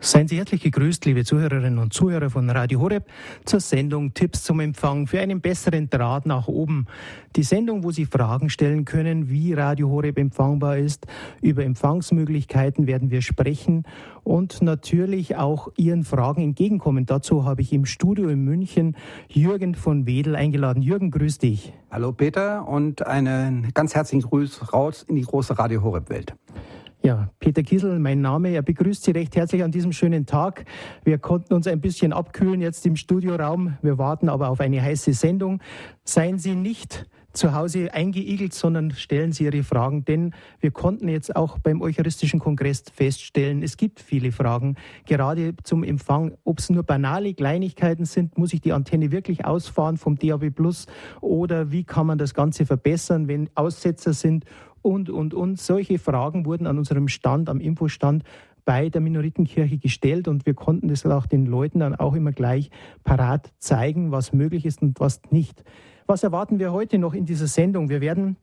Seien Sie herzlich gegrüßt, liebe Zuhörerinnen und Zuhörer von Radio Horeb, zur Sendung Tipps zum Empfang für einen besseren Draht nach oben. Die Sendung, wo Sie Fragen stellen können, wie Radio Horeb empfangbar ist. Über Empfangsmöglichkeiten werden wir sprechen und natürlich auch Ihren Fragen entgegenkommen. Dazu habe ich im Studio in München Jürgen von Wedel eingeladen. Jürgen, grüß dich. Hallo Peter und einen ganz herzlichen Gruß raus in die große Radio Horeb Welt. Ja, Peter Kiesel, mein Name. Er begrüßt Sie recht herzlich an diesem schönen Tag. Wir konnten uns ein bisschen abkühlen jetzt im Studioraum. Wir warten aber auf eine heiße Sendung. Seien Sie nicht zu Hause eingeigelt, sondern stellen Sie Ihre Fragen, denn wir konnten jetzt auch beim Eucharistischen Kongress feststellen, es gibt viele Fragen, gerade zum Empfang. Ob es nur banale Kleinigkeiten sind, muss ich die Antenne wirklich ausfahren vom DAB Plus oder wie kann man das Ganze verbessern, wenn Aussetzer sind und, und, und. Solche Fragen wurden an unserem Stand, am Infostand bei der Minoritenkirche gestellt und wir konnten das auch den Leuten dann auch immer gleich parat zeigen, was möglich ist und was nicht. Was erwarten wir heute noch in dieser Sendung? Wir werden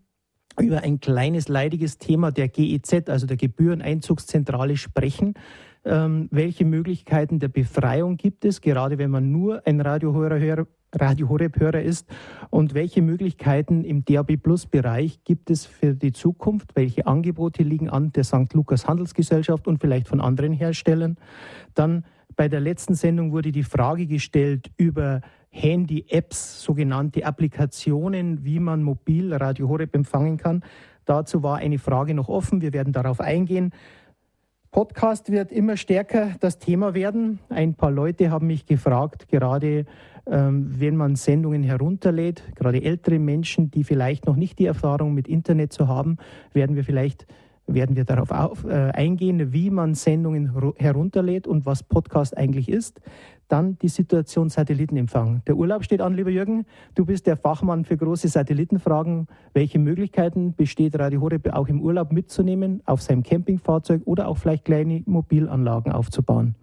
über ein kleines leidiges Thema der GEZ, also der Gebühreneinzugszentrale, sprechen. Ähm, welche Möglichkeiten der Befreiung gibt es, gerade wenn man nur ein Radiohörer Radio Horeb-Hörer ist und welche Möglichkeiten im DAB Plus Bereich gibt es für die Zukunft? Welche Angebote liegen an der St. Lukas Handelsgesellschaft und vielleicht von anderen Herstellern? Dann bei der letzten Sendung wurde die Frage gestellt über Handy-Apps, sogenannte Applikationen, wie man mobil Radio Horeb empfangen kann. Dazu war eine Frage noch offen. Wir werden darauf eingehen. Podcast wird immer stärker das Thema werden. Ein paar Leute haben mich gefragt, gerade wenn man Sendungen herunterlädt, gerade ältere Menschen, die vielleicht noch nicht die Erfahrung mit Internet zu haben, werden wir vielleicht werden wir darauf auf, äh, eingehen, wie man Sendungen herunterlädt und was Podcast eigentlich ist. Dann die Situation Satellitenempfang. Der Urlaub steht an, lieber Jürgen. Du bist der Fachmann für große Satellitenfragen. Welche Möglichkeiten besteht Radio Horeb auch im Urlaub mitzunehmen, auf seinem Campingfahrzeug oder auch vielleicht kleine Mobilanlagen aufzubauen?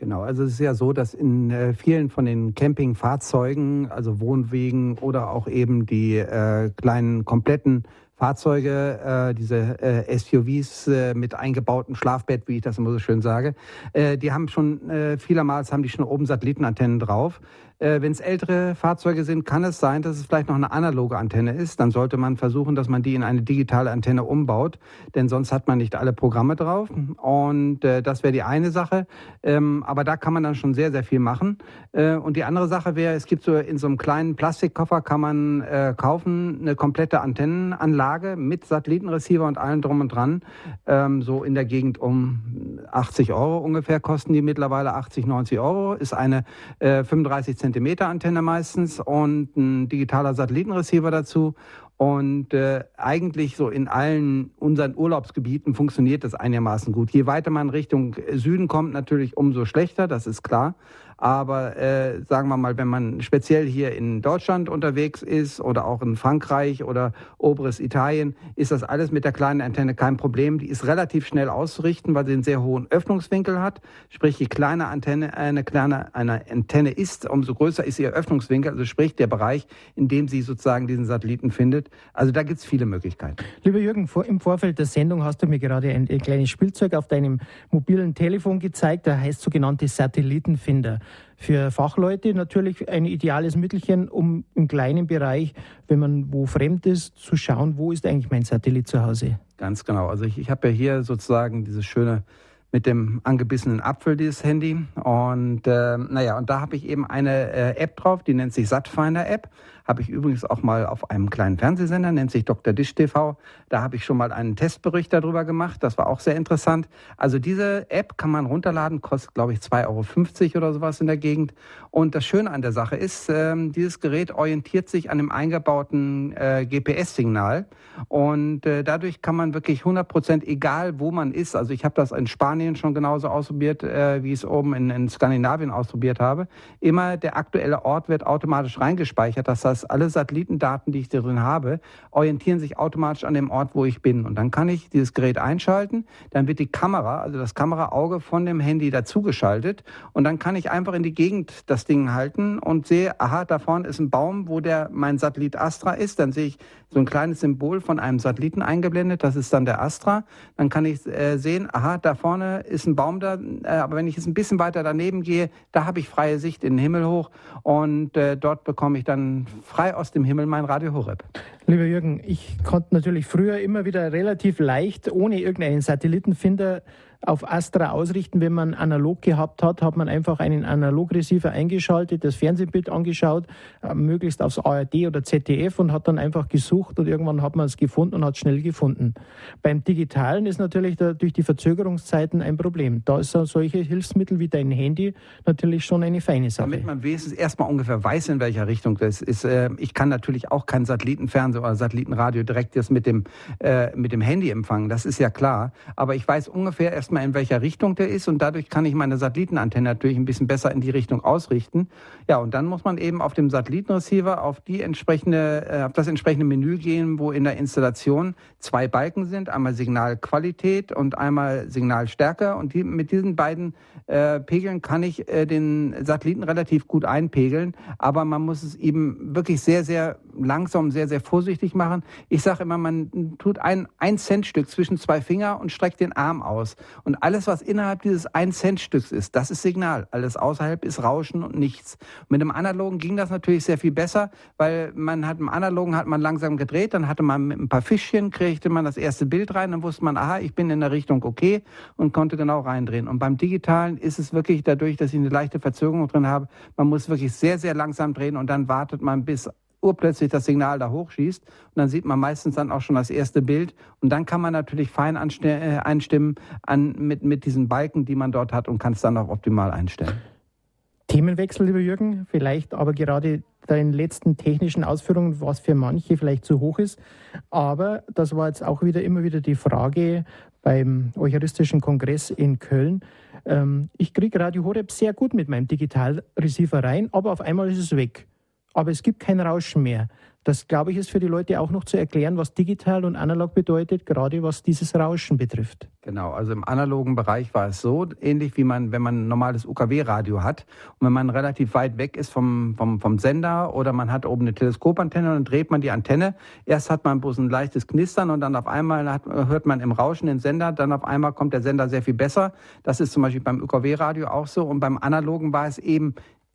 Genau, also es ist ja so, dass in äh, vielen von den Campingfahrzeugen, also Wohnwegen oder auch eben die äh, kleinen kompletten Fahrzeuge, äh, diese äh, SUVs äh, mit eingebautem Schlafbett, wie ich das immer so schön sage, äh, die haben schon äh, vielermals haben die schon oben Satellitenantennen drauf. Äh, Wenn es ältere Fahrzeuge sind, kann es sein, dass es vielleicht noch eine analoge Antenne ist. Dann sollte man versuchen, dass man die in eine digitale Antenne umbaut, denn sonst hat man nicht alle Programme drauf. Und äh, das wäre die eine Sache. Ähm, aber da kann man dann schon sehr, sehr viel machen. Äh, und die andere Sache wäre, es gibt so in so einem kleinen Plastikkoffer kann man äh, kaufen eine komplette Antennenanlage mit Satellitenreceiver und allem drum und dran. Ähm, so in der Gegend um 80 Euro ungefähr kosten die mittlerweile 80, 90 Euro. Ist eine äh, 35 cm Zentimeter Antenne meistens und ein digitaler Satellitenreceiver dazu. Und äh, eigentlich so in allen unseren Urlaubsgebieten funktioniert das einigermaßen gut. Je weiter man Richtung Süden kommt, natürlich umso schlechter, das ist klar. Aber äh, sagen wir mal, wenn man speziell hier in Deutschland unterwegs ist oder auch in Frankreich oder oberes Italien, ist das alles mit der kleinen Antenne kein Problem. Die ist relativ schnell auszurichten, weil sie einen sehr hohen Öffnungswinkel hat. Sprich, je kleiner Antenne eine kleine eine Antenne ist, umso größer ist ihr Öffnungswinkel, also sprich der Bereich, in dem sie sozusagen diesen Satelliten findet. Also da gibt es viele Möglichkeiten. Lieber Jürgen, vor, im Vorfeld der Sendung hast du mir gerade ein, ein kleines Spielzeug auf deinem mobilen Telefon gezeigt, der heißt sogenannte Satellitenfinder für Fachleute natürlich ein ideales Mittelchen, um im kleinen Bereich, wenn man wo fremd ist, zu schauen, wo ist eigentlich mein Satellit zu Hause. Ganz genau. Also ich, ich habe ja hier sozusagen dieses schöne mit dem angebissenen Apfel dieses Handy. Und äh, naja, und da habe ich eben eine äh, App drauf, die nennt sich Satfinder App. Habe ich übrigens auch mal auf einem kleinen Fernsehsender, nennt sich Dr. Dish TV. Da habe ich schon mal einen Testbericht darüber gemacht. Das war auch sehr interessant. Also diese App kann man runterladen, kostet glaube ich 2,50 Euro oder sowas in der Gegend. Und das Schöne an der Sache ist, äh, dieses Gerät orientiert sich an dem eingebauten äh, GPS-Signal. Und äh, dadurch kann man wirklich 100 Prozent, egal wo man ist, also ich habe das in Spanien schon genauso ausprobiert, äh, wie ich es oben in, in Skandinavien ausprobiert habe, immer der aktuelle Ort wird automatisch reingespeichert. Das heißt, dass alle Satellitendaten, die ich darin habe, orientieren sich automatisch an dem Ort, wo ich bin. Und dann kann ich dieses Gerät einschalten, dann wird die Kamera, also das Kameraauge von dem Handy dazugeschaltet und dann kann ich einfach in die Gegend das das Ding halten und sehe, aha, da vorne ist ein Baum, wo der mein Satellit Astra ist. Dann sehe ich so ein kleines Symbol von einem Satelliten eingeblendet, das ist dann der Astra. Dann kann ich äh, sehen, aha, da vorne ist ein Baum da, äh, aber wenn ich jetzt ein bisschen weiter daneben gehe, da habe ich freie Sicht in den Himmel hoch und äh, dort bekomme ich dann frei aus dem Himmel mein Radio Horeb. Lieber Jürgen, ich konnte natürlich früher immer wieder relativ leicht ohne irgendeinen Satellitenfinder auf Astra ausrichten. Wenn man analog gehabt hat, hat man einfach einen Analogreceiver eingeschaltet, das Fernsehbild angeschaut, äh, möglichst aufs ARD oder ZDF und hat dann einfach gesucht und irgendwann hat man es gefunden und hat schnell gefunden. Beim Digitalen ist natürlich da, durch die Verzögerungszeiten ein Problem. Da ist solche Hilfsmittel wie dein Handy natürlich schon eine feine Sache. Damit man wenigstens erstmal ungefähr weiß, in welcher Richtung das ist. Äh, ich kann natürlich auch kein Satellitenfernsehen oder Satellitenradio direkt jetzt mit dem, äh, mit dem Handy empfangen. Das ist ja klar. Aber ich weiß ungefähr erst erstmal, in welcher Richtung der ist. Und dadurch kann ich meine Satellitenantenne natürlich ein bisschen besser in die Richtung ausrichten. Ja, und dann muss man eben auf dem Satellitenreceiver auf die entsprechende, äh, auf das entsprechende Menü gehen, wo in der Installation zwei Balken sind, einmal Signalqualität und einmal Signalstärke. Und die, mit diesen beiden äh, Pegeln kann ich äh, den Satelliten relativ gut einpegeln, aber man muss es eben wirklich sehr, sehr langsam, sehr, sehr vorsichtig machen. Ich sage immer, man tut ein, ein Centstück zwischen zwei Finger und streckt den Arm aus. Und alles, was innerhalb dieses ein Cent Stücks ist, das ist Signal. Alles außerhalb ist Rauschen und nichts. Mit dem Analogen ging das natürlich sehr viel besser, weil man hat im Analogen hat man langsam gedreht, dann hatte man mit ein paar Fischchen, kriegte man das erste Bild rein, dann wusste man, aha, ich bin in der Richtung okay und konnte genau reindrehen. Und beim Digitalen ist es wirklich dadurch, dass ich eine leichte Verzögerung drin habe, man muss wirklich sehr, sehr langsam drehen und dann wartet man bis urplötzlich das Signal da hochschießt. Und dann sieht man meistens dann auch schon das erste Bild. Und dann kann man natürlich fein äh, einstimmen an, mit, mit diesen Balken, die man dort hat und kann es dann auch optimal einstellen. Themenwechsel, lieber Jürgen, vielleicht aber gerade deinen letzten technischen Ausführungen, was für manche vielleicht zu hoch ist. Aber das war jetzt auch wieder immer wieder die Frage beim Eucharistischen Kongress in Köln. Ähm, ich kriege Radio Horeb sehr gut mit meinem Digitalreceiver rein, aber auf einmal ist es weg aber es gibt kein Rauschen mehr. Das, glaube ich, ist für die Leute auch noch zu erklären, was digital und analog bedeutet, gerade was dieses Rauschen betrifft. Genau, also im analogen Bereich war es so, ähnlich wie man, wenn man ein normales UKW-Radio hat und wenn man relativ weit weg ist vom, vom, vom Sender oder man hat oben eine Teleskopantenne und dann dreht man die Antenne. Erst hat man bloß ein leichtes Knistern und dann auf einmal hat, hört man im Rauschen den Sender, dann auf einmal kommt der Sender sehr viel besser. Das ist zum Beispiel beim UKW-Radio auch so und beim analogen war es eben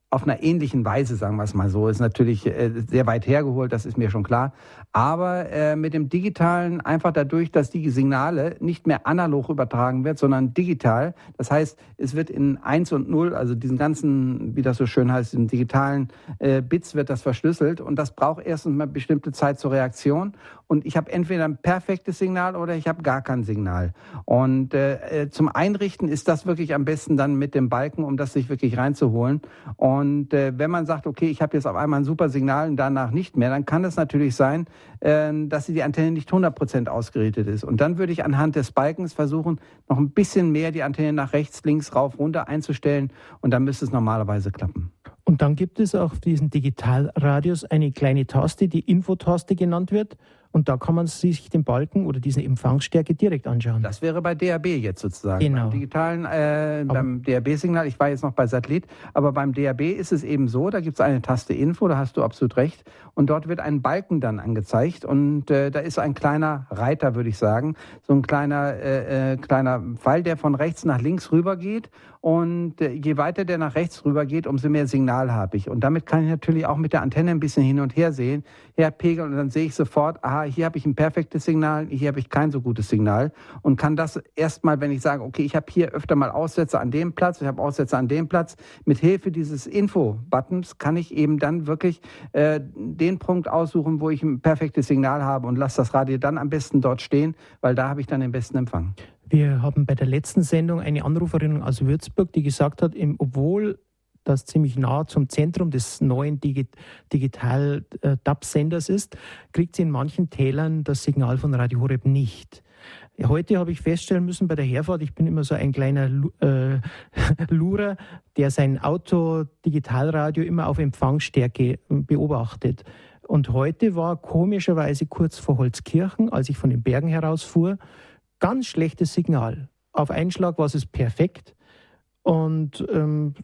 auf einer ähnlichen Weise, sagen wir es mal so. Ist natürlich äh, sehr weit hergeholt, das ist mir schon klar. Aber äh, mit dem Digitalen einfach dadurch, dass die Signale nicht mehr analog übertragen wird, sondern digital. Das heißt, es wird in 1 und 0, also diesen ganzen, wie das so schön heißt, in digitalen äh, Bits wird das verschlüsselt. Und das braucht erstens mal bestimmte Zeit zur Reaktion. Und ich habe entweder ein perfektes Signal oder ich habe gar kein Signal. Und äh, äh, zum Einrichten ist das wirklich am besten dann mit dem Balken, um das sich wirklich reinzuholen. Und äh, wenn man sagt, okay, ich habe jetzt auf einmal ein super Signal und danach nicht mehr, dann kann es natürlich sein, äh, dass die Antenne nicht 100% ausgerichtet ist. Und dann würde ich anhand des Balkens versuchen, noch ein bisschen mehr die Antenne nach rechts, links, rauf, runter einzustellen. Und dann müsste es normalerweise klappen. Und dann gibt es auf diesen Digitalradios eine kleine Taste, die Infotaste genannt wird. Und da kann man sich den Balken oder diese Empfangsstärke direkt anschauen. Das wäre bei DAB jetzt sozusagen. Genau. Beim digitalen, äh, beim DAB-Signal, ich war jetzt noch bei Satellit, aber beim DAB ist es eben so, da gibt es eine Taste Info, da hast du absolut recht. Und dort wird ein Balken dann angezeigt. Und äh, da ist ein kleiner Reiter, würde ich sagen. So ein kleiner, äh, äh kleiner Pfeil, der von rechts nach links rüber geht. Und äh, je weiter der nach rechts rüber geht, umso mehr Signal habe ich. Und damit kann ich natürlich auch mit der Antenne ein bisschen hin und her sehen, herpegeln und dann sehe ich sofort, aha, hier habe ich ein perfektes Signal, hier habe ich kein so gutes Signal und kann das erstmal, wenn ich sage, okay, ich habe hier öfter mal Aussätze an dem Platz, ich habe Aussätze an dem Platz, mit Hilfe dieses Info-Buttons kann ich eben dann wirklich äh, den Punkt aussuchen, wo ich ein perfektes Signal habe und lasse das Radio dann am besten dort stehen, weil da habe ich dann den besten Empfang. Wir haben bei der letzten Sendung eine Anruferin aus Würzburg, die gesagt hat, obwohl das ziemlich nah zum Zentrum des neuen Digi Digital-DAB-Senders ist, kriegt sie in manchen Tälern das Signal von Radio Horeb nicht. Heute habe ich feststellen müssen bei der Herfahrt, ich bin immer so ein kleiner äh, Lurer, der sein Auto-Digitalradio immer auf Empfangsstärke beobachtet. Und heute war komischerweise kurz vor Holzkirchen, als ich von den Bergen herausfuhr, ganz schlechtes Signal. Auf Einschlag war es perfekt. Und ähm,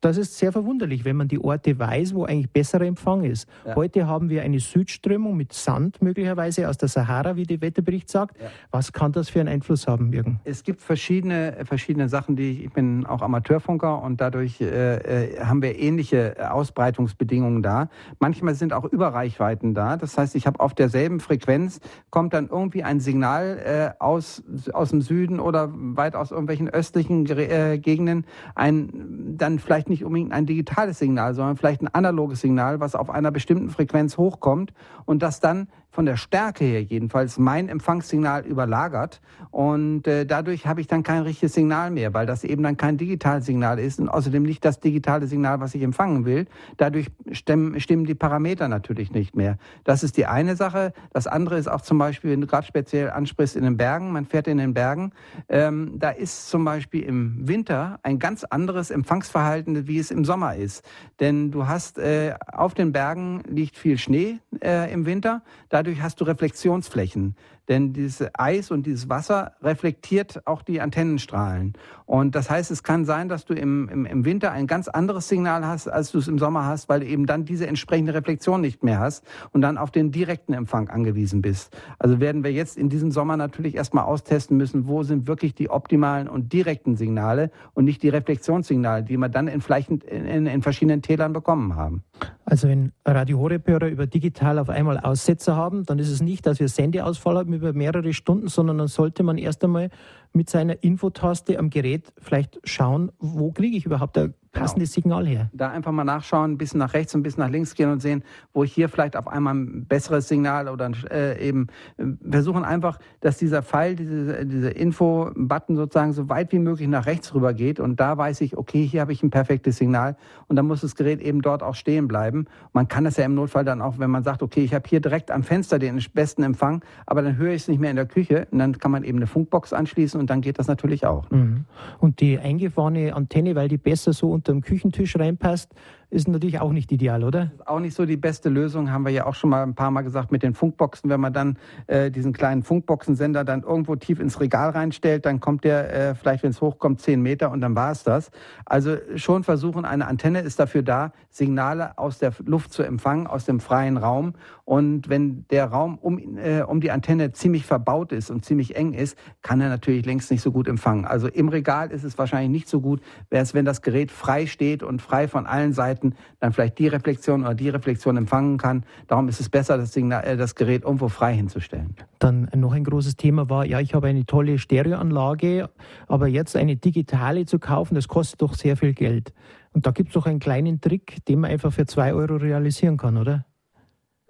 das ist sehr verwunderlich, wenn man die Orte weiß, wo eigentlich besserer Empfang ist. Ja. Heute haben wir eine Südströmung mit Sand möglicherweise aus der Sahara, wie der Wetterbericht sagt. Ja. Was kann das für einen Einfluss haben, Jürgen? Es gibt verschiedene, verschiedene Sachen, die ich bin auch Amateurfunker und dadurch äh, äh, haben wir ähnliche Ausbreitungsbedingungen da. Manchmal sind auch Überreichweiten da. Das heißt, ich habe auf derselben Frequenz kommt dann irgendwie ein Signal äh, aus, aus dem Süden oder weit aus irgendwelchen östlichen äh, Gegenden, ein dann vielleicht nicht unbedingt ein digitales Signal, sondern vielleicht ein analoges Signal, was auf einer bestimmten Frequenz hochkommt und das dann von der Stärke her jedenfalls mein Empfangssignal überlagert und äh, dadurch habe ich dann kein richtiges Signal mehr, weil das eben dann kein Digitalsignal ist und außerdem nicht das digitale Signal, was ich empfangen will. Dadurch stimmen, stimmen die Parameter natürlich nicht mehr. Das ist die eine Sache. Das andere ist auch zum Beispiel, wenn du gerade speziell ansprichst in den Bergen, man fährt in den Bergen, ähm, da ist zum Beispiel im Winter ein ganz anderes Empfangsverhalten, wie es im Sommer ist. Denn du hast äh, auf den Bergen liegt viel Schnee äh, im Winter. Dadurch dadurch hast du Reflexionsflächen. Denn dieses Eis und dieses Wasser reflektiert auch die Antennenstrahlen. Und das heißt, es kann sein, dass du im, im, im Winter ein ganz anderes Signal hast, als du es im Sommer hast, weil du eben dann diese entsprechende Reflexion nicht mehr hast und dann auf den direkten Empfang angewiesen bist. Also werden wir jetzt in diesem Sommer natürlich erstmal austesten müssen, wo sind wirklich die optimalen und direkten Signale und nicht die Reflexionssignale, die wir dann in, in, in, in verschiedenen Tälern bekommen haben. Also wenn Radio Horeb-Hörer über digital auf einmal Aussetzer haben, dann ist es nicht, dass wir Sendeausfall haben über mehrere Stunden, sondern dann sollte man erst einmal mit seiner Infotaste am Gerät vielleicht schauen, wo kriege ich überhaupt ein passendes genau. Signal her. Da einfach mal nachschauen, ein bisschen nach rechts und ein bisschen nach links gehen und sehen, wo ich hier vielleicht auf einmal ein besseres Signal oder äh, eben äh, versuchen einfach, dass dieser Pfeil, diese, diese Info-Button sozusagen so weit wie möglich nach rechts rüber geht und da weiß ich, okay, hier habe ich ein perfektes Signal und dann muss das Gerät eben dort auch stehen bleiben. Man kann das ja im Notfall dann auch, wenn man sagt, okay, ich habe hier direkt am Fenster den besten Empfang, aber dann höre ich es nicht mehr in der Küche und dann kann man eben eine Funkbox anschließen und dann geht das natürlich auch. Mhm. Und die eingefahrene Antenne, weil die besser so unter dem Küchentisch reinpasst, ist natürlich auch nicht ideal, oder? Auch nicht so die beste Lösung, haben wir ja auch schon mal ein paar Mal gesagt mit den Funkboxen. Wenn man dann äh, diesen kleinen Funkboxensender dann irgendwo tief ins Regal reinstellt, dann kommt der äh, vielleicht, wenn es hochkommt, zehn Meter und dann war es das. Also schon versuchen, eine Antenne ist dafür da, Signale aus der Luft zu empfangen, aus dem freien Raum. Und wenn der Raum um, äh, um die Antenne ziemlich verbaut ist und ziemlich eng ist, kann er natürlich längst nicht so gut empfangen. Also im Regal ist es wahrscheinlich nicht so gut, wenn das Gerät frei steht und frei von allen Seiten Seiten dann vielleicht die Reflexion oder die Reflexion empfangen kann. Darum ist es besser, das, Signal, äh, das Gerät irgendwo frei hinzustellen. Dann noch ein großes Thema war, ja, ich habe eine tolle Stereoanlage, aber jetzt eine digitale zu kaufen, das kostet doch sehr viel Geld. Und da gibt es doch einen kleinen Trick, den man einfach für zwei Euro realisieren kann, oder?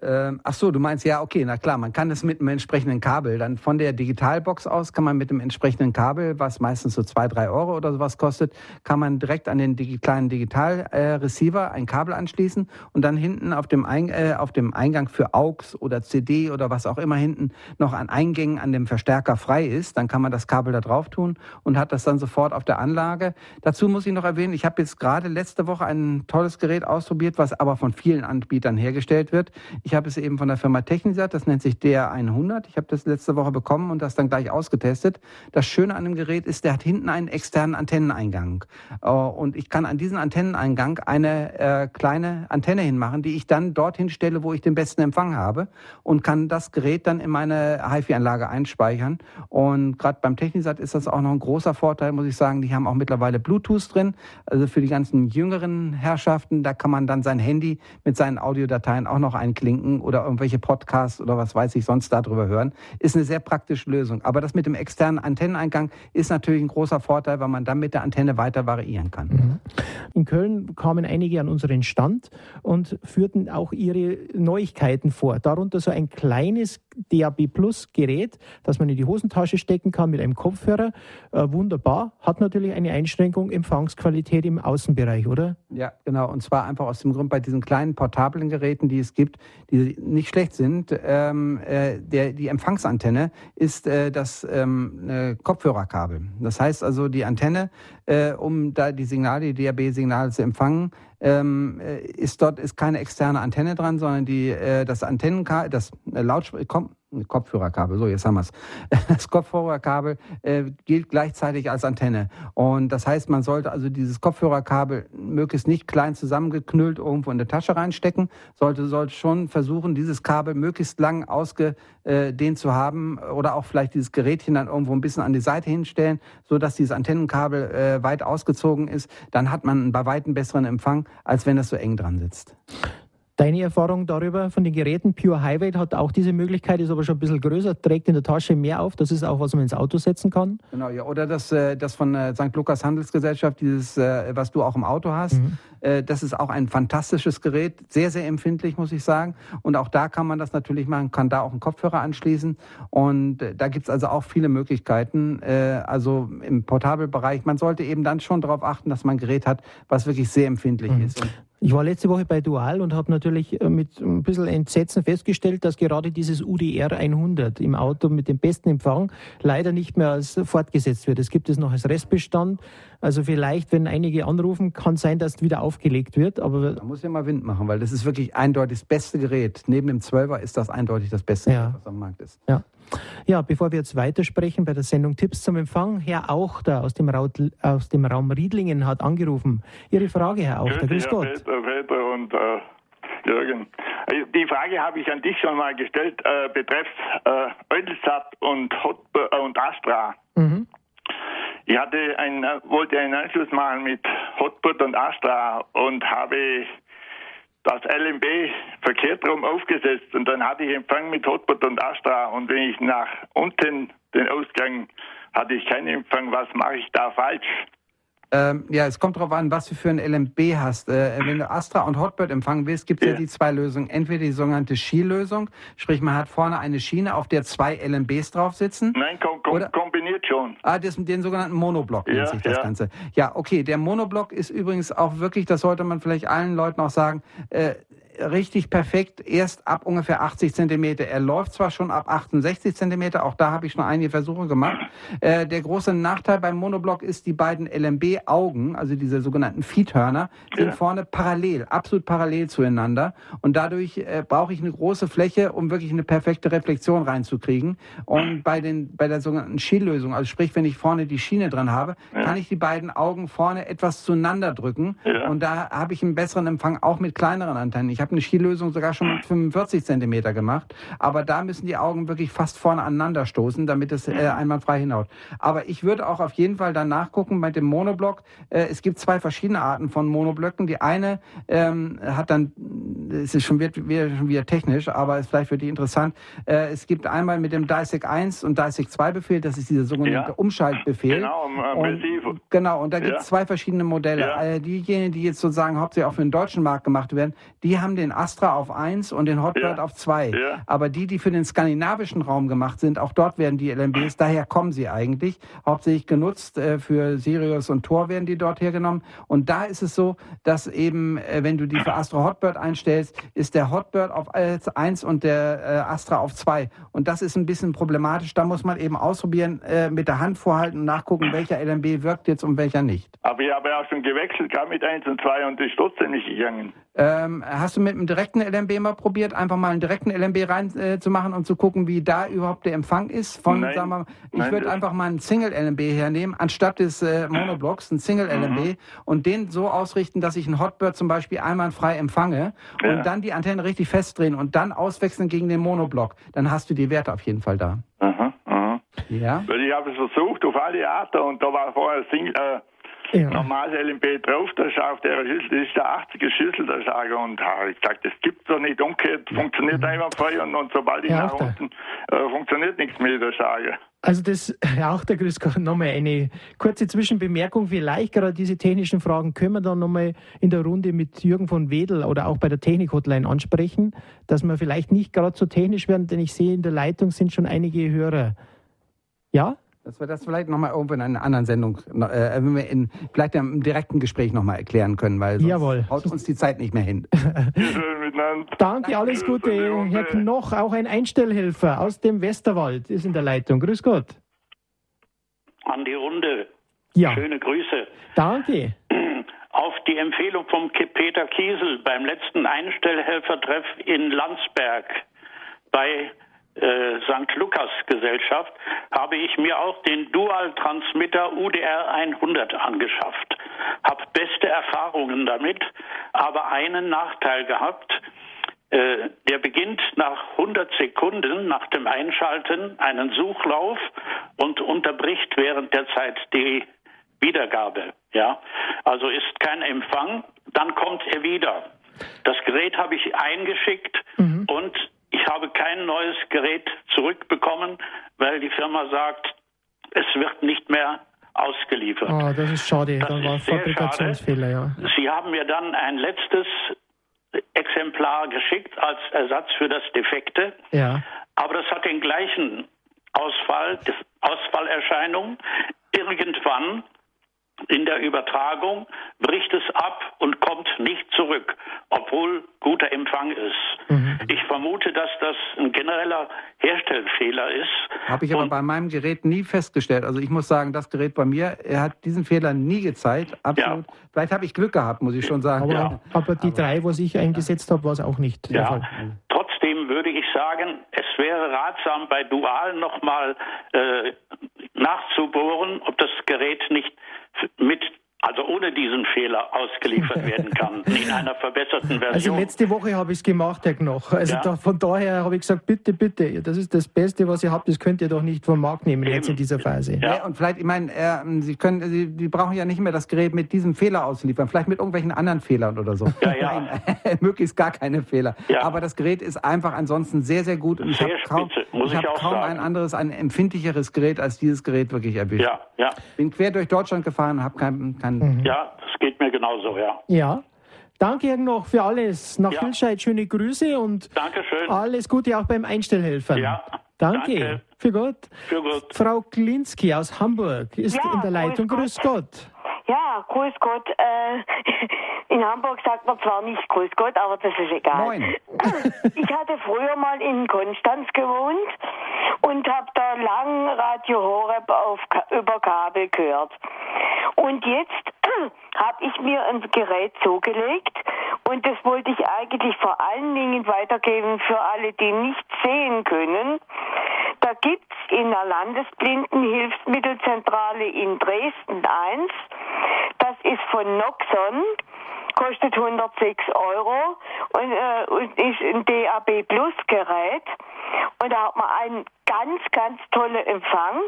Ähm, ach so, du meinst ja, okay, na klar, man kann das mit einem entsprechenden Kabel. Dann von der Digitalbox aus kann man mit dem entsprechenden Kabel, was meistens so zwei, drei Euro oder sowas kostet, kann man direkt an den digi kleinen Digitalreceiver äh, ein Kabel anschließen und dann hinten auf dem, ein äh, auf dem Eingang für AUX oder CD oder was auch immer hinten noch an Eingängen an dem Verstärker frei ist. Dann kann man das Kabel da drauf tun und hat das dann sofort auf der Anlage. Dazu muss ich noch erwähnen, ich habe jetzt gerade letzte Woche ein tolles Gerät ausprobiert, was aber von vielen Anbietern hergestellt wird. Ich habe es eben von der Firma Technisat, das nennt sich DR100. Ich habe das letzte Woche bekommen und das dann gleich ausgetestet. Das Schöne an dem Gerät ist, der hat hinten einen externen Antenneneingang. Äh, und ich kann an diesen Antenneneingang eine äh, kleine Antenne hinmachen, die ich dann dorthin stelle, wo ich den besten Empfang habe und kann das Gerät dann in meine HiFi-Anlage einspeichern. Und gerade beim Technisat ist das auch noch ein großer Vorteil, muss ich sagen. Die haben auch mittlerweile Bluetooth drin. Also für die ganzen jüngeren Herrschaften, da kann man dann sein Handy mit seinen Audiodateien auch noch einklinken verlinken oder irgendwelche Podcasts oder was weiß ich sonst darüber hören, ist eine sehr praktische Lösung. Aber das mit dem externen Antenneneingang ist natürlich ein großer Vorteil, weil man dann mit der Antenne weiter variieren kann. Mhm. In Köln kamen einige an unseren Stand und führten auch ihre Neuigkeiten vor. Darunter so ein kleines DAB Plus Gerät, das man in die Hosentasche stecken kann mit einem Kopfhörer. Äh, wunderbar. Hat natürlich eine Einschränkung Empfangsqualität im Außenbereich, oder? Ja, genau. Und zwar einfach aus dem Grund bei diesen kleinen portablen Geräten, die es gibt, die nicht schlecht sind. Ähm, äh, der, die Empfangsantenne ist äh, das ähm, äh, Kopfhörerkabel. Das heißt also, die Antenne, äh, um da die Signale, die DAB-Signale zu empfangen, ähm, äh, ist dort ist keine externe Antenne dran, sondern die, äh, das Antennenkabel, das äh, Lautsprecher, Kopfhörerkabel, so jetzt haben wir es. Das Kopfhörerkabel äh, gilt gleichzeitig als Antenne. Und das heißt, man sollte also dieses Kopfhörerkabel möglichst nicht klein zusammengeknüllt irgendwo in der Tasche reinstecken, sollte, sollte schon versuchen, dieses Kabel möglichst lang ausgedehnt zu haben oder auch vielleicht dieses Gerätchen dann irgendwo ein bisschen an die Seite hinstellen, so dass dieses Antennenkabel äh, weit ausgezogen ist. Dann hat man bei weitem besseren Empfang, als wenn das so eng dran sitzt. Deine Erfahrung darüber von den Geräten, Pure Highway hat auch diese Möglichkeit, ist aber schon ein bisschen größer, trägt in der Tasche mehr auf. Das ist auch, was man ins Auto setzen kann. Genau, ja. Oder das, äh, das von äh, St. Lukas Handelsgesellschaft, dieses, äh, was du auch im Auto hast. Mhm. Das ist auch ein fantastisches Gerät, sehr, sehr empfindlich, muss ich sagen. Und auch da kann man das natürlich machen, kann da auch einen Kopfhörer anschließen. Und da gibt es also auch viele Möglichkeiten. Also im Portabelbereich, man sollte eben dann schon darauf achten, dass man ein Gerät hat, was wirklich sehr empfindlich mhm. ist. Und ich war letzte Woche bei Dual und habe natürlich äh, mit ein bisschen Entsetzen festgestellt, dass gerade dieses UDR 100 im Auto mit dem besten Empfang leider nicht mehr als fortgesetzt wird. Es gibt es noch als Restbestand. Also vielleicht, wenn einige anrufen, kann sein, dass es wieder aufgelegt wird. Aber man muss ja mal Wind machen, weil das ist wirklich eindeutig das beste Gerät. Neben dem 12er ist das eindeutig das beste, ja. was am Markt ist. Ja. Ja, bevor wir jetzt weitersprechen bei der Sendung Tipps zum Empfang, Herr Auchter aus dem, Raut, aus dem Raum Riedlingen hat angerufen. Ihre Frage, Herr Auchter. Grüß Gott. Peter, Peter und äh, Jürgen. Äh, die Frage habe ich an dich schon mal gestellt, äh, betreffs äh, Eutelsat und, Hot, äh, und Astra. Mhm. Ich hatte ein, äh, wollte einen Anschluss machen mit Hotbird und Astra und habe das LMB verkehrt rum aufgesetzt und dann hatte ich Empfang mit Hotbot und Astra und wenn ich nach unten den Ausgang hatte ich keinen Empfang. Was mache ich da falsch? Ähm, ja, es kommt darauf an, was du für ein LMB hast. Äh, wenn du Astra und Hotbird empfangen willst, gibt es ja. ja. die zwei Lösungen. Entweder die sogenannte Skilösung, sprich man hat vorne eine Schiene, auf der zwei LMBs drauf sitzen. Nein, kom kom Oder, kombiniert schon. Ah, das, den sogenannten Monoblock nennt ja, sich das ja. Ganze. Ja, okay, der Monoblock ist übrigens auch wirklich, das sollte man vielleicht allen Leuten auch sagen, äh, richtig perfekt erst ab ungefähr 80 Zentimeter. Er läuft zwar schon ab 68 Zentimeter, auch da habe ich schon einige Versuche gemacht. Äh, der große Nachteil beim Monoblock ist, die beiden LMB-Augen, also diese sogenannten Feedhörner, sind ja. vorne parallel, absolut parallel zueinander. Und dadurch äh, brauche ich eine große Fläche, um wirklich eine perfekte Reflexion reinzukriegen. Und bei, den, bei der sogenannten Schienlösung, also sprich, wenn ich vorne die Schiene dran habe, ja. kann ich die beiden Augen vorne etwas zueinander drücken. Ja. Und da habe ich einen besseren Empfang, auch mit kleineren Antennen. Ich habe eine Skilösung sogar schon mit 45 Zentimeter gemacht, aber da müssen die Augen wirklich fast vorne aneinander stoßen, damit es äh, einwandfrei hinhaut. Aber ich würde auch auf jeden Fall dann nachgucken bei dem Monoblock. Äh, es gibt zwei verschiedene Arten von Monoblöcken. Die eine ähm, hat dann, es ist schon wieder, schon wieder technisch, aber ist vielleicht für die interessant. Äh, es gibt einmal mit dem DISEC 1 und DISEC 2 Befehl, das ist dieser sogenannte ja. Umschaltbefehl. Genau, äh, und, genau, und da gibt es ja. zwei verschiedene Modelle. Ja. Diejenigen, die jetzt sozusagen hauptsächlich auch für den deutschen Markt gemacht werden, die haben den Astra auf 1 und den Hotbird ja. auf 2. Ja. Aber die, die für den skandinavischen Raum gemacht sind, auch dort werden die LMBs, daher kommen sie eigentlich, hauptsächlich genutzt äh, für Sirius und Tor werden die dort hergenommen. Und da ist es so, dass eben, äh, wenn du die für Astra Hotbird einstellst, ist der Hotbird auf 1 und der äh, Astra auf 2. Und das ist ein bisschen problematisch. Da muss man eben ausprobieren, mit der Hand vorhalten und nachgucken, welcher LMB wirkt jetzt und welcher nicht. Aber ich habe ja auch schon gewechselt, gar mit 1 und 2 und ist trotzdem nicht gegangen. Ähm, hast du mit einem direkten LMB mal probiert, einfach mal einen direkten LMB reinzumachen äh, und zu gucken, wie da überhaupt der Empfang ist? Von, Nein. sagen wir mal, ich würde einfach mal einen Single LMB hernehmen, anstatt des äh, Monoblocks, einen Single LMB mhm. und den so ausrichten, dass ich einen Hotbird zum Beispiel einwandfrei empfange ja. und dann die Antenne richtig festdrehen und dann auswechseln gegen den Monoblock. Dann hast du die Werte auf jeden Fall da. Mhm. Mhm. Ja. Weil ich habe es versucht auf alle Arten und da war vorher Single. Äh ja. Normal LMB drauf, da ist auf der Schüssel, das ist der 80er Schüssel, der Sage. Und habe ich gesagt, das gibt's doch nicht. Umgekehrt funktioniert mhm. einwandfrei und, und sobald ich ja, nach unten äh, funktioniert nichts mehr, der Sage. Also das auch der Grüß Gott nochmal eine kurze Zwischenbemerkung. Vielleicht gerade diese technischen Fragen können wir dann nochmal in der Runde mit Jürgen von Wedel oder auch bei der Technik-Hotline ansprechen, dass wir vielleicht nicht gerade so technisch werden, denn ich sehe in der Leitung sind schon einige Hörer. Ja? Dass wir das vielleicht nochmal irgendwo in einer anderen Sendung, äh, wenn wir in, vielleicht im direkten Gespräch nochmal erklären können, weil sonst Jawohl. haut uns die Zeit nicht mehr hin. Danke, alles Gute. Herr Knoch, auch ein Einstellhelfer aus dem Westerwald, ist in der Leitung. Grüß Gott. An die Runde. Ja. Schöne Grüße. Danke. Auf die Empfehlung vom Peter Kiesel beim letzten Einstellhelfertreff in Landsberg bei äh, St. Lukas Gesellschaft habe ich mir auch den Dual-Transmitter UDR 100 angeschafft. Habe beste Erfahrungen damit, aber einen Nachteil gehabt. Äh, der beginnt nach 100 Sekunden nach dem Einschalten einen Suchlauf und unterbricht während der Zeit die Wiedergabe. Ja, also ist kein Empfang, dann kommt er wieder. Das Gerät habe ich eingeschickt mhm. und ich habe kein neues Gerät zurückbekommen, weil die Firma sagt, es wird nicht mehr ausgeliefert. Oh, das ist schade. Das dann war Fabrikationsfehler, ja. Sie haben mir dann ein letztes Exemplar geschickt als Ersatz für das Defekte. Ja. Aber das hat den gleichen Ausfall, Ausfallerscheinung. Irgendwann in der Übertragung bricht es ab und kommt nicht zurück, obwohl guter Empfang ist. Mhm. Ich vermute, dass das ein genereller Herstellfehler ist. Habe ich aber und bei meinem Gerät nie festgestellt. Also ich muss sagen, das Gerät bei mir, er hat diesen Fehler nie gezeigt. Absolut. Ja. Vielleicht habe ich Glück gehabt, muss ich schon sagen. Aber, ja. aber die aber, drei, was ich eingesetzt habe, war es auch nicht. Ja. Sagen, es wäre ratsam, bei Dual nochmal äh, nachzubohren, ob das Gerät nicht mit also ohne diesen Fehler ausgeliefert werden kann, in einer verbesserten also Version. Also letzte Woche habe ich es gemacht, Herr Knoch. Also ja. da, von daher habe ich gesagt, bitte, bitte, das ist das Beste, was ihr habt, das könnt ihr doch nicht vom Markt nehmen Eben. jetzt in dieser Phase. Ja. ja und vielleicht, ich meine, äh, Sie können, Sie, Sie brauchen ja nicht mehr das Gerät mit diesem Fehler ausliefern, vielleicht mit irgendwelchen anderen Fehlern oder so. Ja, ja. Nein, möglichst gar keine Fehler. Ja. Aber das Gerät ist einfach ansonsten sehr, sehr gut und sehr ich habe kaum, ich ich hab kaum sagen. ein anderes, ein empfindlicheres Gerät als dieses Gerät wirklich erwischt. Ja, ja. Bin quer durch Deutschland gefahren, habe kein, kein Mhm. Ja, das geht mir genauso, ja. Ja. Danke noch für alles. Nach ja. Hülscheid schöne Grüße und Dankeschön. alles Gute auch beim Einstellhelfen. Ja. Danke. Danke. Für Gott. Für Gott. Frau Klinski aus Hamburg ist ja, in der Leitung. Grüß Gott. Gott. Ja, grüß Gott. Äh, in Hamburg sagt man zwar nicht grüß Gott, aber das ist egal. Moin. Ich hatte früher mal in Konstanz gewohnt und habe da lang Radio Horeb auf, über Kabel gehört. Und jetzt habe ich mir ein Gerät zugelegt und das wollte ich eigentlich vor allen Dingen weitergeben für alle, die nicht sehen können. Da gibt es in der Landesblindenhilfsmittelzentrale in Dresden 1 das ist von Noxon, kostet 106 Euro und, äh, und ist ein DAB Plus Gerät. Und da hat man einen ganz, ganz tollen Empfang.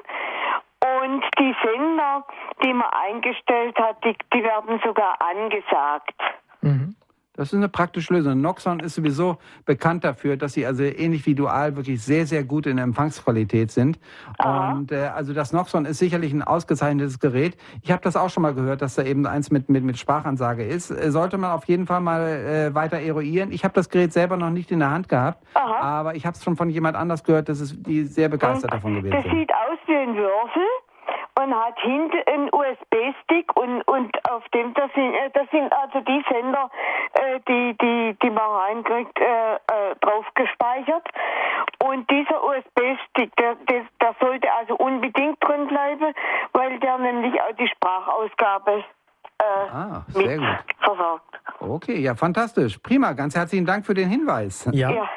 Und die Sender, die man eingestellt hat, die, die werden sogar angesagt. Mhm. Das ist eine praktische Lösung. Noxon ist sowieso bekannt dafür, dass sie also ähnlich wie Dual wirklich sehr, sehr gut in der Empfangsqualität sind. Aha. Und äh, also das Noxon ist sicherlich ein ausgezeichnetes Gerät. Ich habe das auch schon mal gehört, dass da eben eins mit, mit, mit Sprachansage ist. Äh, sollte man auf jeden Fall mal äh, weiter eruieren. Ich habe das Gerät selber noch nicht in der Hand gehabt, Aha. aber ich habe es schon von jemand anders gehört, dass es die sehr begeistert davon gewesen sind. Das sieht aus wie ein Würfel und hat hinten einen USB-Stick und, und auf dem, das sind, äh, das sind also die Sender, äh, die, die, die man reinkriegt, äh, äh, drauf gespeichert. Und dieser USB-Stick, der, der, der sollte also unbedingt drin bleiben, weil der nämlich auch die Sprachausgabe äh, ah, sehr gut. versorgt. Okay, ja, fantastisch. Prima, ganz herzlichen Dank für den Hinweis. Ja. ja.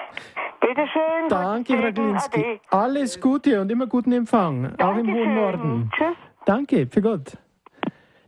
Bitteschön. Danke, Frau Glinski. Alles Gute und immer guten Empfang, Dankeschön. auch im hohen Norden. Tschüss. Danke, für Gott.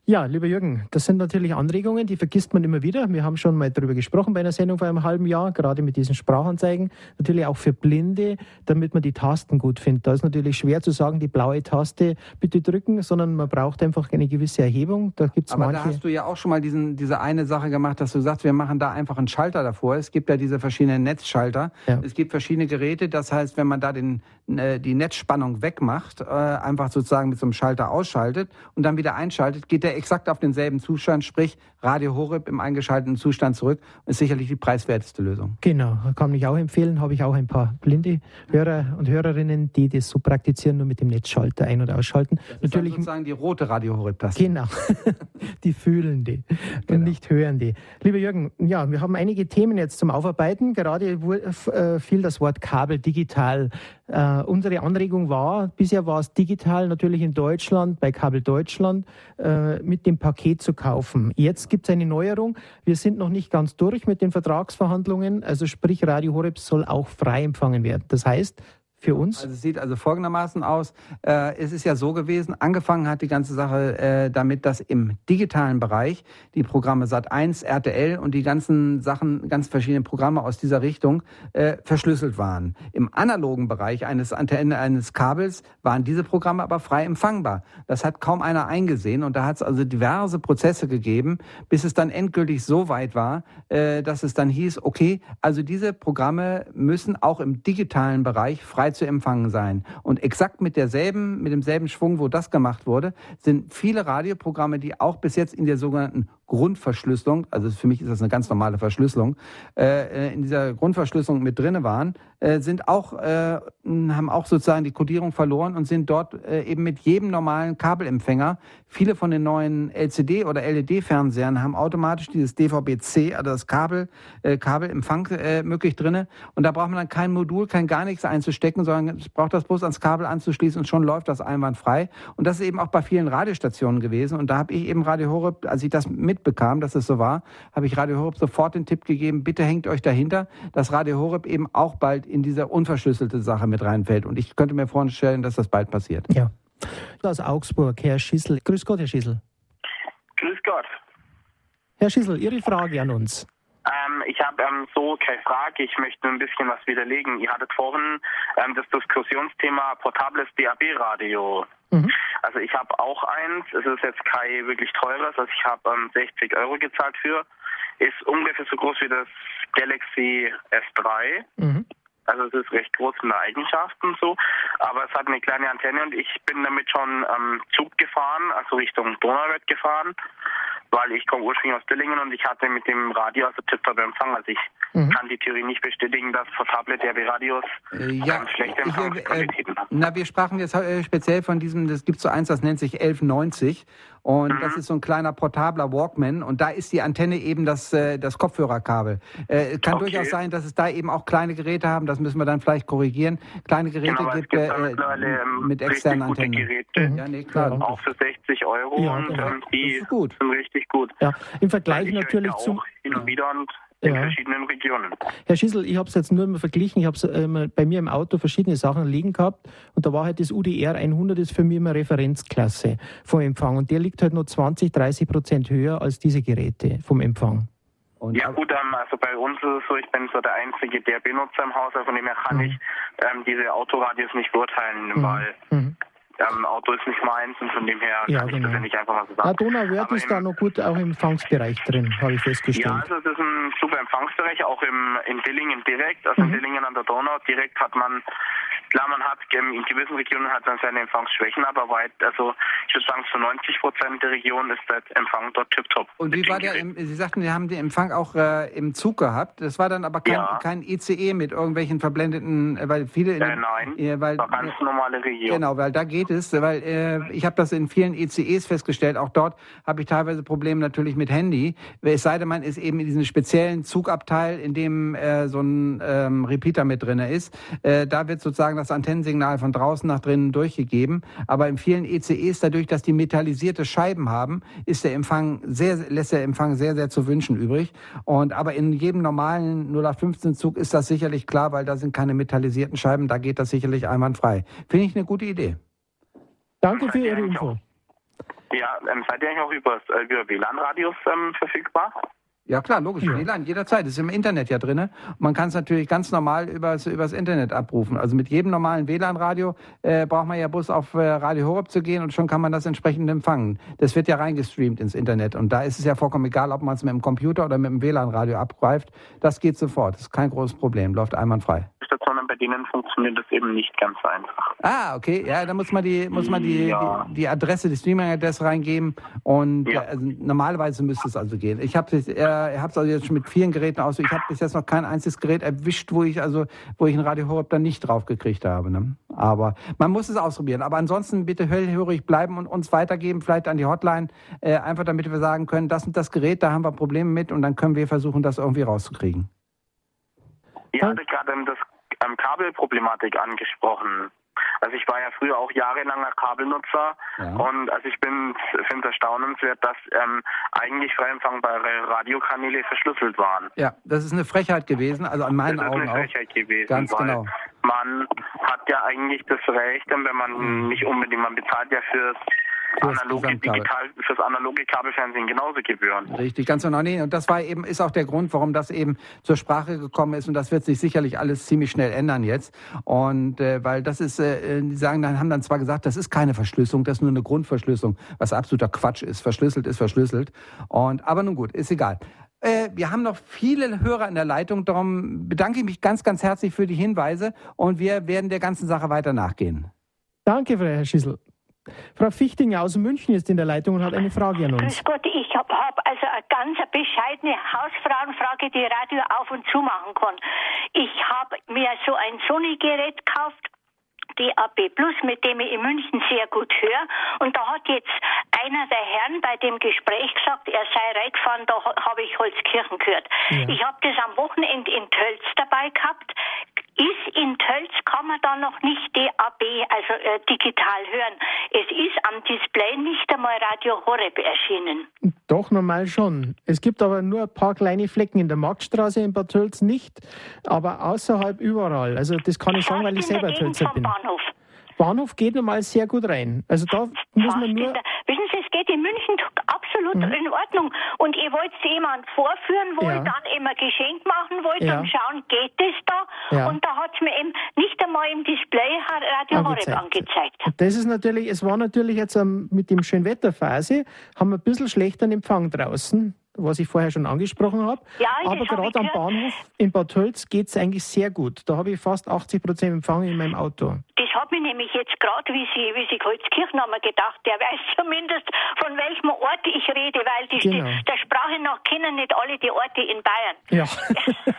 Ja, lieber Jürgen, das sind natürlich Anregungen, die vergisst man immer wieder. Wir haben schon mal darüber gesprochen bei einer Sendung vor einem halben Jahr, gerade mit diesen Sprachanzeigen. Natürlich auch für Blinde, damit man die Tasten gut findet. Da ist natürlich schwer zu sagen, die blaue Taste bitte drücken, sondern man braucht einfach eine gewisse Erhebung. Da gibt's Aber manche da hast du ja auch schon mal diesen, diese eine Sache gemacht, dass du sagst, wir machen da einfach einen Schalter davor. Es gibt ja diese verschiedenen Netzschalter. Ja. Es gibt verschiedene Geräte. Das heißt, wenn man da den, äh, die Netzspannung wegmacht, äh, einfach sozusagen mit so einem Schalter ausschaltet und dann wieder einschaltet, geht der exakt auf denselben Zustand, sprich Radio Horeb im eingeschalteten Zustand zurück, ist sicherlich die preiswerteste Lösung. Genau, kann ich auch empfehlen. Habe ich auch ein paar blinde Hörer und Hörerinnen, die das so praktizieren, nur mit dem Netzschalter ein- oder ausschalten. Das ist Natürlich sozusagen die rote Radio Horeb-Taste. Genau, die fühlen die genau. und nicht hören die. Lieber Jürgen, ja, wir haben einige Themen jetzt zum Aufarbeiten. Gerade äh, fiel das Wort Kabel digital. Uh, unsere Anregung war, bisher war es digital natürlich in Deutschland, bei Kabel Deutschland, uh, mit dem Paket zu kaufen. Jetzt gibt es eine Neuerung. Wir sind noch nicht ganz durch mit den Vertragsverhandlungen. Also sprich, Radio Horeb soll auch frei empfangen werden. Das heißt, für uns? Also es sieht also folgendermaßen aus. Äh, es ist ja so gewesen, angefangen hat die ganze Sache äh, damit, dass im digitalen Bereich die Programme Sat1, RTL und die ganzen Sachen, ganz verschiedene Programme aus dieser Richtung äh, verschlüsselt waren. Im analogen Bereich eines Antenne, eines Kabels waren diese Programme aber frei empfangbar. Das hat kaum einer eingesehen und da hat es also diverse Prozesse gegeben, bis es dann endgültig so weit war, äh, dass es dann hieß, okay, also diese Programme müssen auch im digitalen Bereich frei zu empfangen sein. Und exakt mit derselben, mit demselben Schwung, wo das gemacht wurde, sind viele Radioprogramme, die auch bis jetzt in der sogenannten Grundverschlüsselung, also für mich ist das eine ganz normale Verschlüsselung, äh, in dieser Grundverschlüsselung mit drinne waren, äh, sind auch, äh, haben auch sozusagen die Kodierung verloren und sind dort äh, eben mit jedem normalen Kabelempfänger. Viele von den neuen LCD- oder LED-Fernsehern haben automatisch dieses DVB-C, also das Kabel, äh, Kabelempfang äh, möglich drinne. Und da braucht man dann kein Modul, kein gar nichts einzustecken, sondern braucht das bloß ans Kabel anzuschließen und schon läuft das einwandfrei. Und das ist eben auch bei vielen Radiostationen gewesen. Und da habe ich eben Radio Horeb, als ich das mit bekam, dass es so war, habe ich Radio Horeb sofort den Tipp gegeben, bitte hängt euch dahinter, dass Radio Horeb eben auch bald in diese unverschlüsselte Sache mit reinfällt. Und ich könnte mir vorstellen, dass das bald passiert. Ja. Aus Augsburg, Herr Schissel. Grüß Gott, Herr Schissel. Grüß Gott. Herr Schissel, Ihre Frage an uns. Ähm, ich habe ähm, so keine Frage, ich möchte nur ein bisschen was widerlegen. Ihr hattet vorhin ähm, das Diskussionsthema portables DAB-Radio. Mhm. Also ich habe auch eins, es ist jetzt kein wirklich teures, also ich habe ähm, 60 Euro gezahlt für, ist ungefähr so groß wie das Galaxy S3. Mhm. Also es ist recht groß in der Eigenschaften so, aber es hat eine kleine Antenne und ich bin damit schon ähm, Zug gefahren, also Richtung Donauwörth gefahren weil ich komme ursprünglich aus Dillingen und ich hatte mit dem Radio also tiptop Empfang. Also ich mhm. kann die Theorie nicht bestätigen, dass portable DRB-Radios äh, ja, ähm, schlechte äh, Empfangsqualitäten äh, haben. Na, wir sprachen jetzt äh, speziell von diesem, das gibt so eins, das nennt sich 1190 und mhm. das ist so ein kleiner portabler Walkman und da ist die Antenne eben das, äh, das Kopfhörerkabel. Äh, kann okay. durchaus sein, dass es da eben auch kleine Geräte haben, das müssen wir dann vielleicht korrigieren. Kleine Geräte genau, gibt, gibt äh, ähm, mit externen Antennen. Geräte, mhm. ja, nee, klar. Auch für 60 Euro ja, und genau. ähm, die sind richtig gut. Ja, im Vergleich natürlich zu... Hin und wieder und in ja. verschiedenen Regionen. Herr Schissel, ich habe es jetzt nur mal verglichen. Ich habe ähm, bei mir im Auto verschiedene Sachen liegen gehabt und da war halt das UDR 100 ist für mich immer Referenzklasse vom Empfang und der liegt halt nur 20, 30 Prozent höher als diese Geräte vom Empfang. Und ja gut, ähm, also bei uns ist es so, ich bin so der einzige der Benutzer im Haus, also von dem her kann mhm. ich ähm, diese Autoradios nicht beurteilen, mhm. weil mhm ähm, Auto ist nicht meins und von dem her ja, kann genau. ich das ja nicht einfach mal so sagen. Ja, Donauwörth ist da noch gut auch im Empfangsbereich drin, habe ich festgestellt. Ja, also das ist ein super Empfangsbereich, auch im, in Dillingen direkt, also mhm. in Dillingen an der Donau direkt hat man Klar, man hat in gewissen Regionen hat man seine Empfangsschwächen, aber weit, also ich würde sagen, zu 90 Prozent der Region ist der Empfang dort tiptop. Und wie war der, Sie sagten, Sie haben den Empfang auch äh, im Zug gehabt. Das war dann aber kein, ja. kein ICE mit irgendwelchen verblendeten, äh, weil viele... Äh, nein, äh, weil, war ganz normale Region. Genau, weil da geht es, weil äh, ich habe das in vielen ICEs festgestellt, auch dort habe ich teilweise Probleme natürlich mit Handy. Es sei denn, man ist eben in diesem speziellen Zugabteil, in dem äh, so ein ähm, Repeater mit drin ist. Äh, da wird sozusagen das Antennensignal von draußen nach drinnen durchgegeben. Aber in vielen ECEs, dadurch, dass die metallisierte Scheiben haben, ist der Empfang sehr, lässt der Empfang sehr, sehr zu wünschen übrig. Und aber in jedem normalen 0815 Zug ist das sicherlich klar, weil da sind keine metallisierten Scheiben, da geht das sicherlich einwandfrei. Finde ich eine gute Idee. Danke für Ihre Info. Ja, ähm, seid ihr eigentlich auch über, äh, über WLAN-Radios ähm, verfügbar? Ja klar, logisch. Ja. WLAN jederzeit. Das ist im Internet ja drin. Man kann es natürlich ganz normal übers, übers Internet abrufen. Also mit jedem normalen WLAN-Radio äh, braucht man ja bloß auf äh, Radio Horeb zu gehen und schon kann man das entsprechend empfangen. Das wird ja reingestreamt ins Internet. Und da ist es ja vollkommen egal, ob man es mit dem Computer oder mit dem WLAN-Radio abgreift. Das geht sofort. Das ist kein großes Problem. Läuft einwandfrei. Stationen, bei denen funktioniert das eben nicht ganz so einfach. Ah, okay. Ja, da muss man die, muss man die, ja. die, die, Adresse, die Streaming-Adresse reingeben. Und ja. also, normalerweise müsste es also gehen. Ich habe es äh, also jetzt schon mit vielen Geräten aus. Ich habe bis jetzt noch kein einziges Gerät erwischt, wo ich also, wo ich ein Radio Horeb dann nicht drauf gekriegt habe. Ne? Aber man muss es ausprobieren. Aber ansonsten bitte hellhörig bleiben und uns weitergeben, vielleicht an die Hotline, äh, einfach damit wir sagen können, das und das Gerät, da haben wir Probleme mit und dann können wir versuchen, das irgendwie rauszukriegen. Hatte gerade das ähm, Kabelproblematik angesprochen. Also ich war ja früher auch jahrelanger Kabelnutzer ja. und also ich bin finde es erstaunenswert, dass ähm, eigentlich frei empfangbare Radiokanäle verschlüsselt waren. Ja, das ist eine Frechheit gewesen, also an meinen Augen auch. Das ist eine Frechheit gewesen. Ganz genau. man hat ja eigentlich das Recht, wenn man mhm. nicht unbedingt, man bezahlt ja fürs analoge, digital, fürs analoge Kabelfernsehen genauso Gebühren. Richtig, ganz genau. Nee, und das war eben, ist auch der Grund, warum das eben zur Sprache gekommen ist. Und das wird sich sicherlich alles ziemlich schnell ändern jetzt. Und äh, weil das ist, äh, die sagen dann, haben dann zwar gesagt, das ist keine Verschlüsselung, das ist nur eine Grundverschlüsselung, was absoluter Quatsch ist. Verschlüsselt ist verschlüsselt. Und aber nun gut, ist egal. Äh, wir haben noch viele Hörer in der Leitung, darum bedanke ich mich ganz, ganz herzlich für die Hinweise und wir werden der ganzen Sache weiter nachgehen. Danke, Herr Schissel. Frau Fichtinger aus München ist in der Leitung und hat eine Frage an uns. Grüß Gott, ich habe hab also eine ganz bescheidene Hausfrauenfrage, die Radio auf und zu machen kann. Ich habe mir so ein Sony-Gerät gekauft DAB Plus, mit dem ich in München sehr gut höre. Und da hat jetzt einer der Herren bei dem Gespräch gesagt, er sei reingefahren, da habe ich Holzkirchen gehört. Ja. Ich habe das am Wochenende in Tölz dabei gehabt. Ist in Tölz, kann man da noch nicht DAB, also äh, digital hören. Es ist am Display nicht einmal Radio Horeb erschienen. Doch, normal schon. Es gibt aber nur ein paar kleine Flecken in der Marktstraße in Bad Tölz nicht, aber außerhalb überall. Also das kann ich sagen, weil ich selber Tölzer bin. Bahnhof. Bahnhof geht normal sehr gut rein. Also da muss man nur. Wissen Sie, es geht in München absolut mhm. in Ordnung. Und ich wollte es jemand vorführen, wo ja. dann immer Geschenk machen wollte ja. und schauen, geht das da? Ja. Und da hat es mir eben nicht einmal im Display Radio Horeb angezeigt. Das ist natürlich, es war natürlich jetzt um, mit dem Schönwetterphase, haben wir ein bisschen schlechteren Empfang draußen was ich vorher schon angesprochen habe. Ja, Aber gerade am Bahnhof in Bad Tölz geht es eigentlich sehr gut. Da habe ich fast 80 Prozent Empfang in meinem Auto. Das hat mich nämlich jetzt gerade, wie Sie, wie Sie Holzkirchen haben, gedacht, der weiß zumindest, von welchem Ort ich rede, weil die, genau. der Sprache nach kennen nicht alle die Orte in Bayern. Ja.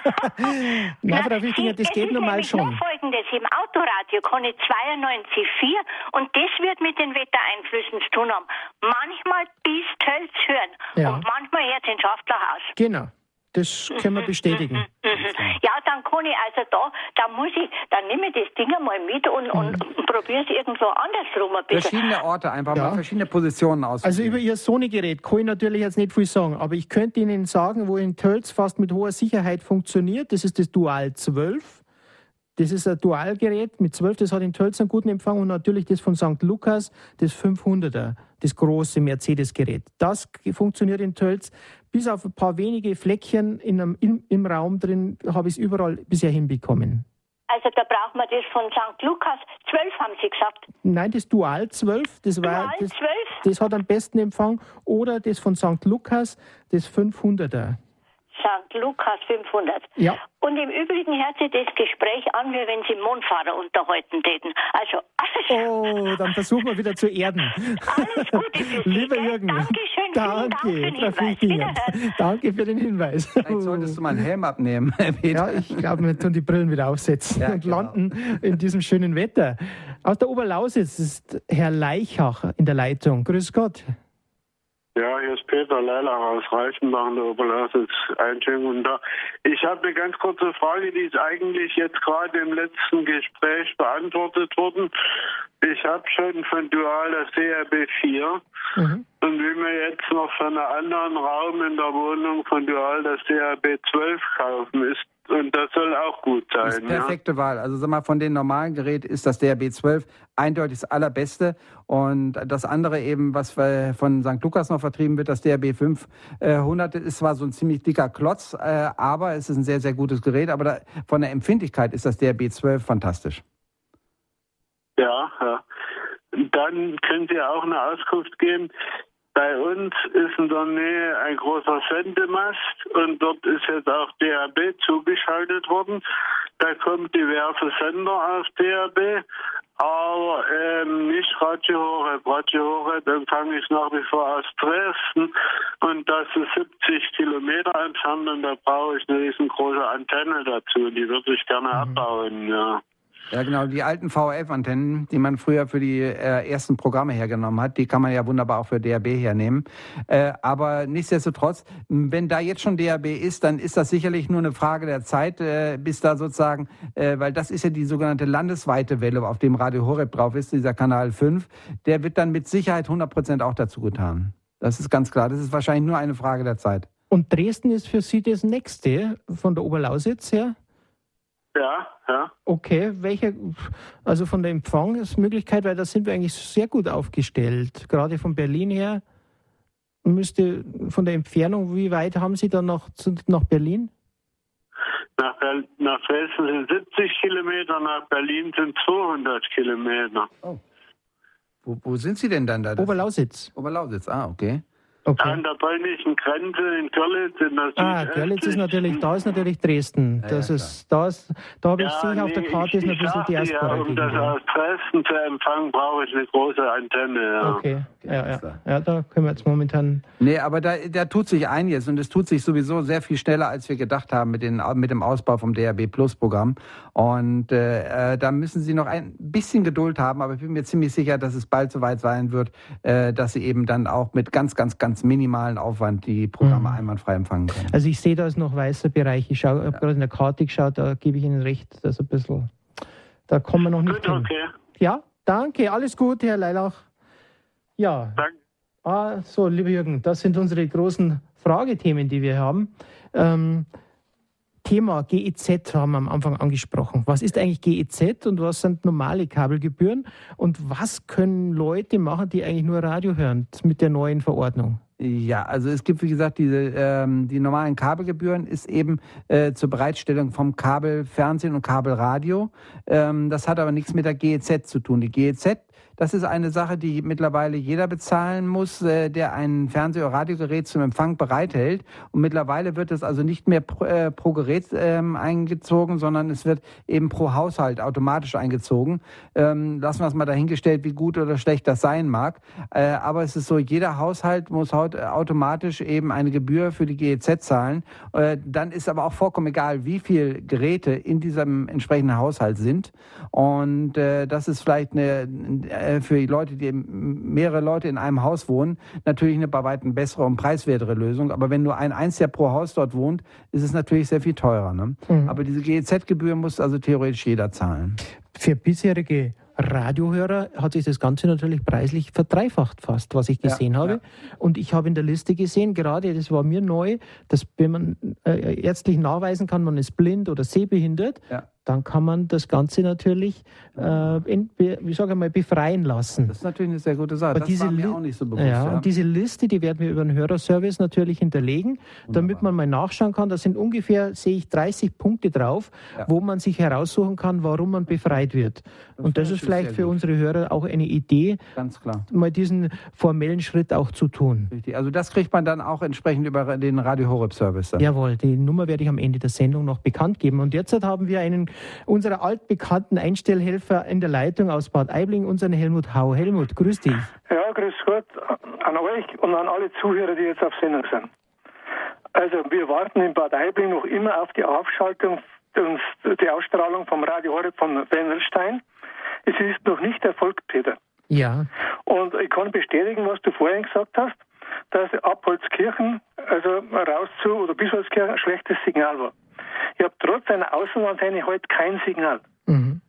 Na, Frau Wichtinger, das geht normal schon. Nur folgendes, im Autoradio kann ich 92,4 und das wird mit den Wettereinflüssen zu tun haben. Manchmal bis Tölz hören ja. und manchmal hört den Schafterhaus. Genau. Das können wir mhm, bestätigen. Mhm, mhm, ja, dann kann ich also da, da muss ich, dann nehme ich das Ding mal mit und, und mhm. probiere es irgendwo andersrum ein bisschen. Verschiedene Orte einfach ja. mal, verschiedene Positionen aus. Also über Ihr Sony-Gerät kann ich natürlich jetzt nicht viel sagen, aber ich könnte Ihnen sagen, wo in Tölz fast mit hoher Sicherheit funktioniert, das ist das Dual 12. Das ist ein Dualgerät mit 12, das hat in Tölz einen guten Empfang und natürlich das von St. Lukas, das 500er, das große Mercedes-Gerät. Das funktioniert in Tölz. Bis auf ein paar wenige Fleckchen in einem, im, im Raum drin habe ich es überall bisher hinbekommen. Also da braucht man das von St. Lukas 12, haben Sie gesagt? Nein, das Dual 12, das, war, Dual das, 12? das hat am besten Empfang. Oder das von St. Lukas, das 500er. St. Lukas 500. Ja. Und im Übrigen hört sich das Gespräch an, wie wenn Sie Mondfahrer unterhalten täten. Also, Oh, dann versuchen wir wieder zu erden. Alles Gute für Sie. Lieber Jürgen. Dankeschön. Danke, Dank Danke für den Hinweis. Vielleicht solltest du mal einen Helm abnehmen, Peter. Ja, ich glaube, wir tun die Brillen wieder aufsetzen ja, und genau. landen in diesem schönen Wetter. Aus der Oberlausitz ist Herr Leichach in der Leitung. Grüß Gott. Ja, hier ist Peter Leilach aus Reichenbach in der Oberlausitz. Einen schönen guten Tag. Ich habe eine ganz kurze Frage, die ist eigentlich jetzt gerade im letzten Gespräch beantwortet worden. Ich habe schon von Dual das CRB 4 mhm. und will mir jetzt noch für einen anderen Raum in der Wohnung von Dual das CRB 12 kaufen. Ist und das soll auch gut sein. Das ist perfekte ja. Wahl. Also sag mal, von den normalen Geräten ist das DRB12 eindeutig das allerbeste. Und das andere eben, was von St. Lukas noch vertrieben wird, das DRB500, ist zwar so ein ziemlich dicker Klotz, äh, aber es ist ein sehr, sehr gutes Gerät. Aber von der Empfindlichkeit ist das DRB12 fantastisch. Ja, ja. Dann können Sie auch eine Auskunft geben. Bei uns ist in der Nähe ein großer Sendemast und dort ist jetzt auch DAB zugeschaltet worden. Da kommen diverse Sender aus DAB, aber ähm, nicht Radio Horeb. Radio Horeb empfange ich nach wie vor aus Dresden und das ist 70 Kilometer entfernt und da brauche ich eine riesengroße Antenne dazu. Die würde ich gerne mhm. abbauen, ja. Ja, genau. Die alten VHF-Antennen, die man früher für die äh, ersten Programme hergenommen hat, die kann man ja wunderbar auch für DAB hernehmen. Äh, aber nichtsdestotrotz, wenn da jetzt schon DAB ist, dann ist das sicherlich nur eine Frage der Zeit, äh, bis da sozusagen, äh, weil das ist ja die sogenannte landesweite Welle, auf dem Radio Horeb drauf ist, dieser Kanal 5, der wird dann mit Sicherheit 100 Prozent auch dazu getan. Das ist ganz klar. Das ist wahrscheinlich nur eine Frage der Zeit. Und Dresden ist für Sie das nächste von der Oberlausitz her? Ja, ja. Okay, welche, also von der Empfangsmöglichkeit, weil da sind wir eigentlich sehr gut aufgestellt. Gerade von Berlin her müsste von der Entfernung, wie weit haben Sie dann noch nach Berlin? Nach, nach Dresden sind 70 Kilometer, nach Berlin sind 200 Kilometer. Oh. Wo, wo sind Sie denn dann da? Oberlausitz. Oberlausitz, ah, okay. Okay. An der polnischen Grenze in Görlitz in der Ah, Görlitz ist natürlich, da ist natürlich Dresden. Ja, das ja, ist, da ist, da habe ich ja, sehe nee, auf der Karte ist noch ein bisschen Diaspora. Ja, um das aus Dresden zu empfangen, brauche ich eine große Antenne. Ja. Okay, ja, ja. ja, da können wir jetzt momentan. Nee, aber da, da tut sich einiges und es tut sich sowieso sehr viel schneller, als wir gedacht haben mit, den, mit dem Ausbau vom DRB Plus Programm. Und äh, äh, da müssen Sie noch ein bisschen Geduld haben, aber ich bin mir ziemlich sicher, dass es bald soweit sein wird, äh, dass Sie eben dann auch mit ganz, ganz, ganz ganz minimalen Aufwand die Programme mhm. einwandfrei empfangen können. Also ich sehe da ist noch weißer Bereich. Ich habe ja. gerade in der Karte geschaut, da gebe ich Ihnen recht, das ein bisschen, da kommen wir noch nicht Gut, hin. Okay. Ja, danke, alles Gute, Herr Leilach. Ja. Danke. Ah, so, lieber Jürgen, das sind unsere großen Fragethemen, die wir haben. Ähm, Thema GEZ haben wir am Anfang angesprochen. Was ist eigentlich GEZ und was sind normale Kabelgebühren und was können Leute machen, die eigentlich nur Radio hören mit der neuen Verordnung? Ja, also es gibt, wie gesagt, diese ähm, die normalen Kabelgebühren ist eben äh, zur Bereitstellung vom Kabelfernsehen und Kabelradio. Ähm, das hat aber nichts mit der GEZ zu tun. Die GEZ das ist eine Sache, die mittlerweile jeder bezahlen muss, äh, der ein Fernseh- oder Radiogerät zum Empfang bereithält. Und mittlerweile wird es also nicht mehr pro, äh, pro Gerät ähm, eingezogen, sondern es wird eben pro Haushalt automatisch eingezogen. Ähm, lassen wir es mal dahingestellt, wie gut oder schlecht das sein mag. Äh, aber es ist so, jeder Haushalt muss heute automatisch eben eine Gebühr für die GEZ zahlen. Äh, dann ist aber auch vollkommen egal, wie viele Geräte in diesem entsprechenden Haushalt sind. Und äh, das ist vielleicht eine äh, für die Leute, die mehrere Leute in einem Haus wohnen, natürlich eine bei weitem bessere und preiswertere Lösung. Aber wenn nur ein Einziger pro Haus dort wohnt, ist es natürlich sehr viel teurer. Ne? Mhm. Aber diese GEZ-Gebühr muss also theoretisch jeder zahlen. Für bisherige Radiohörer hat sich das Ganze natürlich preislich verdreifacht fast, was ich gesehen ja, habe. Ja. Und ich habe in der Liste gesehen, gerade das war mir neu, dass wenn man äh, ärztlich nachweisen kann, man ist blind oder sehbehindert, ja dann kann man das Ganze natürlich, äh, in, wie sage ich mal, befreien lassen. Das ist natürlich eine sehr gute Sache. Aber das diese war mir auch nicht so bewusst. Ja, ja. Und diese Liste, die werden wir über den Hörerservice natürlich hinterlegen, Wunderbar. damit man mal nachschauen kann. Da sind ungefähr, sehe ich, 30 Punkte drauf, ja. wo man sich heraussuchen kann, warum man befreit wird. Das und das ist vielleicht für gut. unsere Hörer auch eine Idee, mal diesen formellen Schritt auch zu tun. Richtig. Also das kriegt man dann auch entsprechend über den Radio Horeb Service. Dann. Jawohl, die Nummer werde ich am Ende der Sendung noch bekannt geben. Und jetzt haben wir einen unserer altbekannten Einstellhelfer in der Leitung aus Bad Aibling, unseren Helmut Hau. Helmut, grüß dich. Ja, grüß Gott an euch und an alle Zuhörer, die jetzt auf Sendung sind. Also wir warten in Bad Aibling noch immer auf die Aufschaltung und die Ausstrahlung vom Radio Horeb von Wendelstein. Es ist noch nicht erfolgt, Peter. Ja. Und ich kann bestätigen, was du vorhin gesagt hast, dass Abholzkirchen, also raus zu oder Bischofskirchen, ein schlechtes Signal war. Ich habe trotz einer Außenantenne heute kein Signal. Mhm.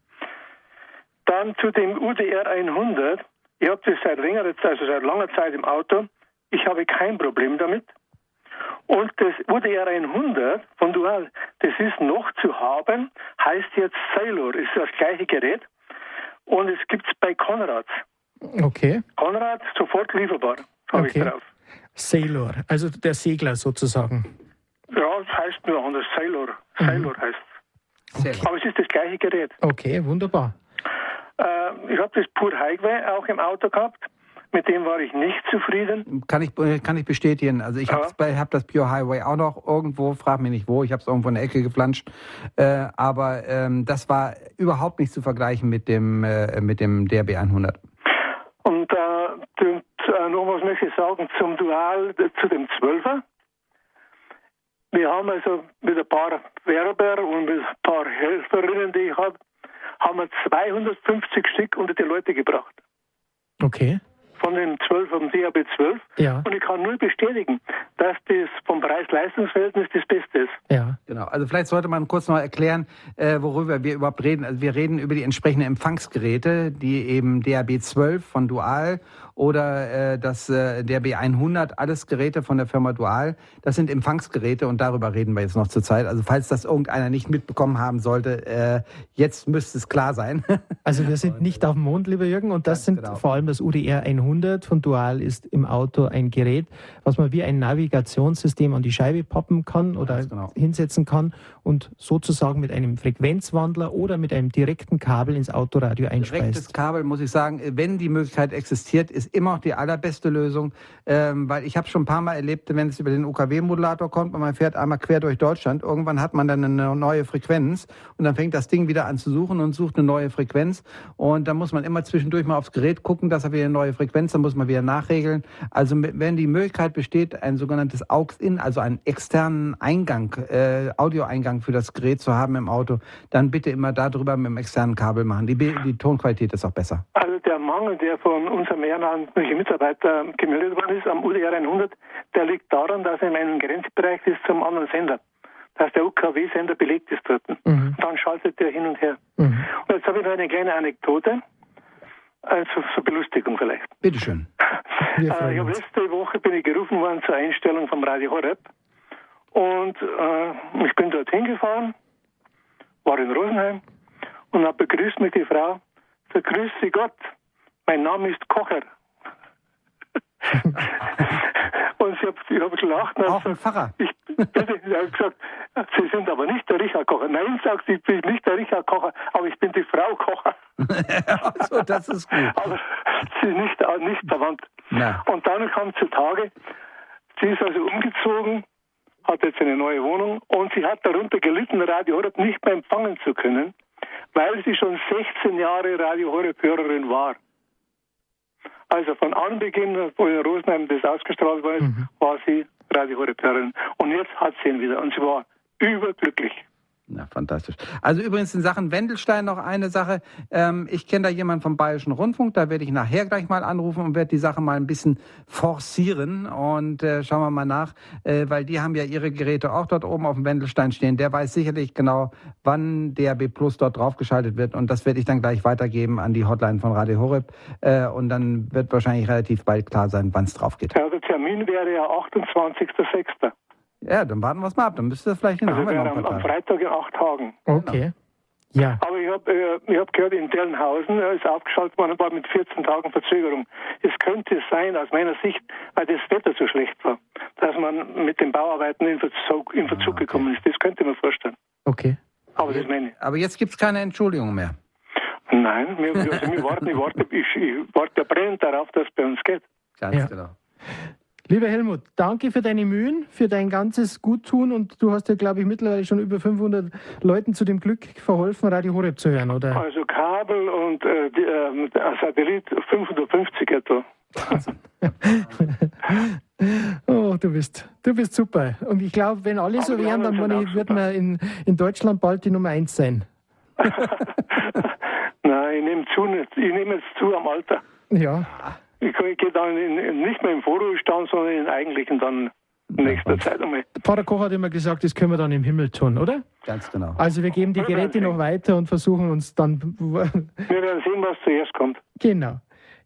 Dann zu dem UDR 100. Ich habe das seit längerer Zeit, also seit langer Zeit im Auto. Ich habe kein Problem damit. Und das UDR 100 von Dual, das ist noch zu haben, heißt jetzt Sailor, ist das gleiche Gerät. Und es gibt es bei Konrad. Okay. Konrad sofort lieferbar, habe okay. ich drauf. Sailor, also der Segler sozusagen. Ja, es heißt nur anders. Sailor. Mhm. Sailor heißt es. Okay. Aber es ist das gleiche Gerät. Okay, wunderbar. Äh, ich habe das Pur Highway auch im Auto gehabt. Mit dem war ich nicht zufrieden. Kann ich, äh, kann ich bestätigen. Also ich habe ja. hab das Pure Highway auch noch irgendwo, frag mich nicht wo, ich habe es irgendwo in der Ecke geflanscht. Äh, aber ähm, das war überhaupt nicht zu vergleichen mit dem, äh, mit dem DRB 100. Und äh, noch was möchte ich sagen zum Dual, zu dem 12er. Wir haben also mit ein paar Werber und mit ein paar Helferinnen, die ich habe, haben wir 250 Stück unter die Leute gebracht. Okay. von dem 12 vom DAB 12 ja. und ich kann nur bestätigen, dass das vom Preis-Leistungs-Verhältnis das Beste ist. Ja, genau. Also vielleicht sollte man kurz noch erklären, äh, worüber wir überhaupt reden. Also wir reden über die entsprechenden Empfangsgeräte, die eben DAB 12 von Dual oder äh, das äh, der B100, alles Geräte von der Firma Dual. Das sind Empfangsgeräte und darüber reden wir jetzt noch zur Zeit. Also falls das irgendeiner nicht mitbekommen haben sollte, äh, jetzt müsste es klar sein. also wir sind nicht auf dem Mond, lieber Jürgen, und das sind genau. vor allem das UDR 100 von Dual ist im Auto ein Gerät, was man wie ein Navigationssystem an die Scheibe poppen kann oder genau. hinsetzen kann und sozusagen mit einem Frequenzwandler oder mit einem direkten Kabel ins Autoradio einspeist. Direktes Kabel, muss ich sagen, wenn die Möglichkeit existiert, ist ist immer die allerbeste Lösung, ähm, weil ich habe schon ein paar Mal erlebt, wenn es über den UKW-Modulator kommt und man fährt einmal quer durch Deutschland, irgendwann hat man dann eine neue Frequenz und dann fängt das Ding wieder an zu suchen und sucht eine neue Frequenz und dann muss man immer zwischendurch mal aufs Gerät gucken, dass er wieder eine neue Frequenz, dann muss man wieder nachregeln. Also wenn die Möglichkeit besteht, ein sogenanntes AUX-In, also einen externen Eingang, äh, Audioeingang für das Gerät zu haben im Auto, dann bitte immer darüber mit dem externen Kabel machen. Die, die Tonqualität ist auch besser. Also der Mangel, der von unserem ehrenamtlichen Mitarbeiter gemeldet worden ist am UDR 100, der liegt daran, dass er in einem Grenzbereich ist zum anderen Sender. Dass der UKW-Sender belegt ist dort. Mhm. Dann schaltet der hin und her. Mhm. Und jetzt habe ich noch eine kleine Anekdote. Also zur Belustigung vielleicht. Bitteschön. äh, ich habe letzte Woche bin ich gerufen worden zur Einstellung vom Radio Horeb. Und äh, ich bin dorthin gefahren, war in Rosenheim und habe begrüßt mich die Frau. So, grüß Sie Gott. Mein Name ist Kocher. und ich habe hab gelacht. Und Auch ein Pfarrer. Ich, ich habe gesagt, Sie sind aber nicht der Richard Kocher. Nein, sagt sie, ich bin nicht der Richard Kocher, aber ich bin die Frau Kocher. also, das ist gut. Aber sie ist nicht, nicht verwandt. Na. Und dann kam zutage, sie ist also umgezogen, hat jetzt eine neue Wohnung und sie hat darunter gelitten, Radio Horeb nicht mehr empfangen zu können, weil sie schon 16 Jahre Radio Horeb Hörerin war. Also von Anbeginn, wo in Rosenheim das ausgestrahlt ist, mhm. war sie Radio Horeb. Und jetzt hat sie ihn wieder und sie war überglücklich. Na, fantastisch. Also übrigens in Sachen Wendelstein noch eine Sache. Ähm, ich kenne da jemanden vom Bayerischen Rundfunk, da werde ich nachher gleich mal anrufen und werde die Sache mal ein bisschen forcieren und äh, schauen wir mal nach, äh, weil die haben ja ihre Geräte auch dort oben auf dem Wendelstein stehen. Der weiß sicherlich genau, wann DRB Plus dort draufgeschaltet wird und das werde ich dann gleich weitergeben an die Hotline von Radio Horeb äh, und dann wird wahrscheinlich relativ bald klar sein, wann es drauf geht. Der Termin wäre ja 28.06. Ja, dann warten wir es mal ab. Dann müsste das vielleicht hin. Also wäre am, am Freitag in acht Tagen. Okay. Ja. Aber ich habe äh, hab gehört, in Dellenhausen äh, ist aufgeschaltet worden, war mit 14 Tagen Verzögerung. Es könnte sein, aus meiner Sicht, weil das Wetter so schlecht war, dass man mit den Bauarbeiten in Verzug, in Verzug ah, okay. gekommen ist. Das könnte man vorstellen. Okay. Aber, das meine ich. Aber jetzt gibt es keine Entschuldigung mehr. Nein, wir, also wir warten, ich warte, ich, ich warte brennend darauf, dass es bei uns geht. Ganz ja. genau. Lieber Helmut, danke für deine Mühen, für dein ganzes Guttun und du hast ja, glaube ich, mittlerweile schon über 500 Leuten zu dem Glück verholfen, Radio Horeb zu hören, oder? Also Kabel und äh, die, äh, Satellit 550 etwa. oh, du bist, du bist super. Und ich glaube, wenn alle Aber so wären, dann man, wird man in, in Deutschland bald die Nummer 1 sein. Nein, ich nehme zu, ich nehme jetzt zu am Alter. Ja. Ich gehe dann in, nicht mehr im Vorruhestand, sondern in den eigentlichen dann nächster Zeit einmal. Pfarrer Koch hat immer gesagt, das können wir dann im Himmel tun, oder? Ganz genau. Also wir geben die Geräte noch weiter und versuchen uns dann... Wir werden sehen, was zuerst kommt. Genau.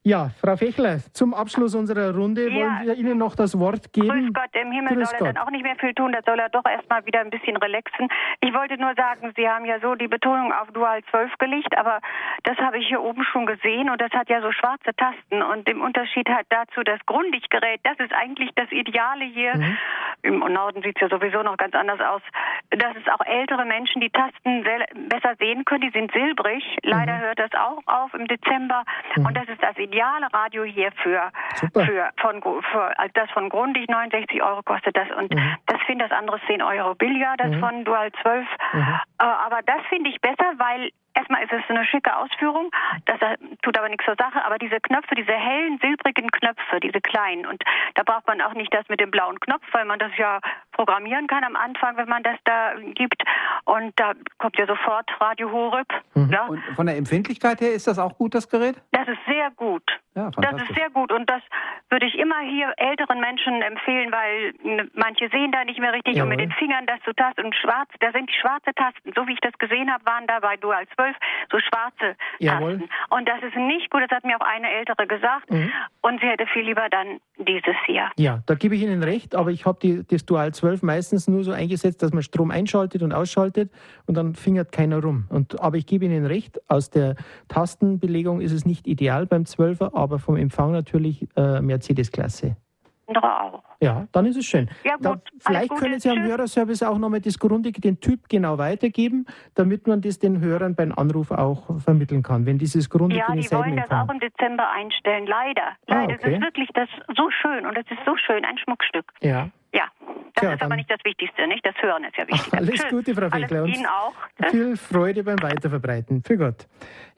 Ja, Frau Fechler, zum Abschluss unserer Runde ja. wollen wir Ihnen noch das Wort geben. Grüß Gott, im Himmel Grüß soll er Gott. dann auch nicht mehr viel tun, da soll er doch erstmal wieder ein bisschen relaxen. Ich wollte nur sagen, Sie haben ja so die Betonung auf Dual 12 gelegt, aber das habe ich hier oben schon gesehen und das hat ja so schwarze Tasten und im Unterschied halt dazu das Grundlichtgerät, das ist eigentlich das Ideale hier. Mhm. Im Norden sieht es ja sowieso noch ganz anders aus, dass es auch ältere Menschen die Tasten besser sehen können, die sind silbrig. Leider mhm. hört das auch auf im Dezember mhm. und das ist das Ideale ideale Radio hier für, für, von, für also das von Grundig 69 Euro kostet das und mhm. das finde das andere 10 Euro billiger, das mhm. von Dual 12. Mhm. Äh, aber das finde ich besser, weil erstmal ist es eine schicke Ausführung, das tut aber nichts zur Sache, aber diese Knöpfe, diese hellen, silbrigen Knöpfe, diese kleinen und da braucht man auch nicht das mit dem blauen Knopf, weil man das ja programmieren kann am Anfang, wenn man das da gibt und da kommt ja sofort Radio Horeb. Mhm. Ja. Und von der Empfindlichkeit her ist das auch gut, das Gerät? Das ist sehr gut. Ja, das ist sehr gut und das würde ich immer hier älteren Menschen empfehlen, weil manche sehen da nicht mehr richtig Jawohl. und mit den Fingern das zu tasten und schwarz, da sind die schwarze Tasten, so wie ich das gesehen habe, waren da bei Dual 12 so schwarze Jawohl. Tasten. Und das ist nicht gut, das hat mir auch eine ältere gesagt mhm. und sie hätte viel lieber dann dieses hier. Ja, da gebe ich Ihnen recht, aber ich habe das Dual 12 meistens nur so eingesetzt, dass man Strom einschaltet und ausschaltet und dann fingert keiner rum. Und, aber ich gebe Ihnen recht, aus der Tastenbelegung ist es nicht ideal beim 12er, aber aber vom Empfang natürlich äh, Mercedes-Klasse. Auch. Ja, dann ist es schön. Ja, gut. Da, vielleicht können Sie am Hörerservice auch nochmal das Grundige, den Typ genau weitergeben, damit man das den Hörern beim Anruf auch vermitteln kann. Wenn dieses Grundige Ja, die wollen das auch im Dezember einstellen, leider. Ah, leider. Okay. Das ist wirklich das so schön und es ist so schön, ein Schmuckstück. Ja. Ja, das ja, ist aber nicht das Wichtigste, nicht? Das Hören ist ja wichtig. Alles Schön. Gute, Frau Finkler. Ihnen auch. Viel Freude beim Weiterverbreiten. Für Gott.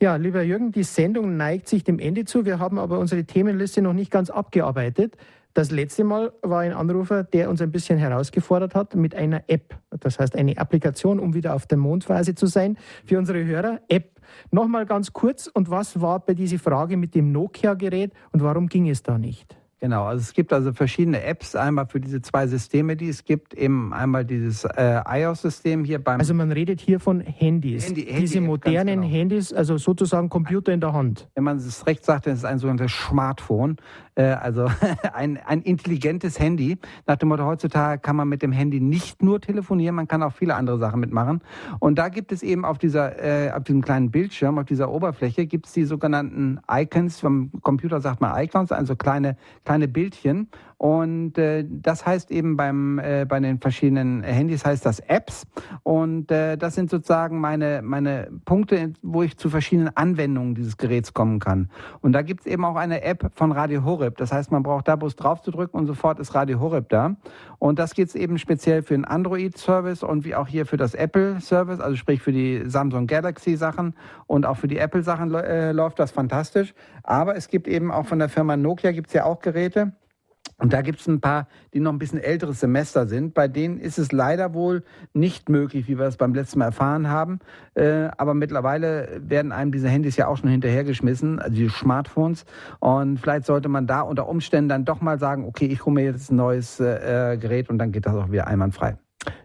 Ja, lieber Jürgen, die Sendung neigt sich dem Ende zu. Wir haben aber unsere Themenliste noch nicht ganz abgearbeitet. Das letzte Mal war ein Anrufer, der uns ein bisschen herausgefordert hat mit einer App. Das heißt, eine Applikation, um wieder auf der Mondphase zu sein. Für unsere Hörer, App. Nochmal ganz kurz. Und was war bei dieser Frage mit dem Nokia-Gerät und warum ging es da nicht? Genau, also es gibt also verschiedene Apps, einmal für diese zwei Systeme, die es gibt, eben einmal dieses äh, iOS-System hier beim... Also man redet hier von Handys, Handy, Handy diese modernen genau. Handys, also sozusagen Computer in der Hand. Wenn man es recht sagt, dann ist es ein sogenanntes Smartphone, äh, also ein, ein intelligentes Handy. Nach dem Motto, heutzutage kann man mit dem Handy nicht nur telefonieren, man kann auch viele andere Sachen mitmachen. Und da gibt es eben auf, dieser, äh, auf diesem kleinen Bildschirm, auf dieser Oberfläche, gibt es die sogenannten Icons, vom Computer sagt man Icons, also kleine kleine Bildchen. Und äh, das heißt eben beim, äh, bei den verschiedenen Handys heißt das Apps. Und äh, das sind sozusagen meine, meine Punkte, wo ich zu verschiedenen Anwendungen dieses Geräts kommen kann. Und da gibt es eben auch eine App von Radio Horeb. Das heißt, man braucht da bloß drauf zu drücken und sofort ist Radio Horeb da. Und das geht eben speziell für den Android-Service und wie auch hier für das Apple-Service, also sprich für die Samsung Galaxy-Sachen und auch für die Apple-Sachen äh, läuft das fantastisch. Aber es gibt eben auch von der Firma Nokia gibt es ja auch Geräte. Und da gibt es ein paar, die noch ein bisschen älteres Semester sind. Bei denen ist es leider wohl nicht möglich, wie wir es beim letzten Mal erfahren haben. Äh, aber mittlerweile werden einem diese Handys ja auch schon hinterhergeschmissen, also die Smartphones. Und vielleicht sollte man da unter Umständen dann doch mal sagen, okay, ich hole mir jetzt ein neues äh, Gerät und dann geht das auch wieder einwandfrei.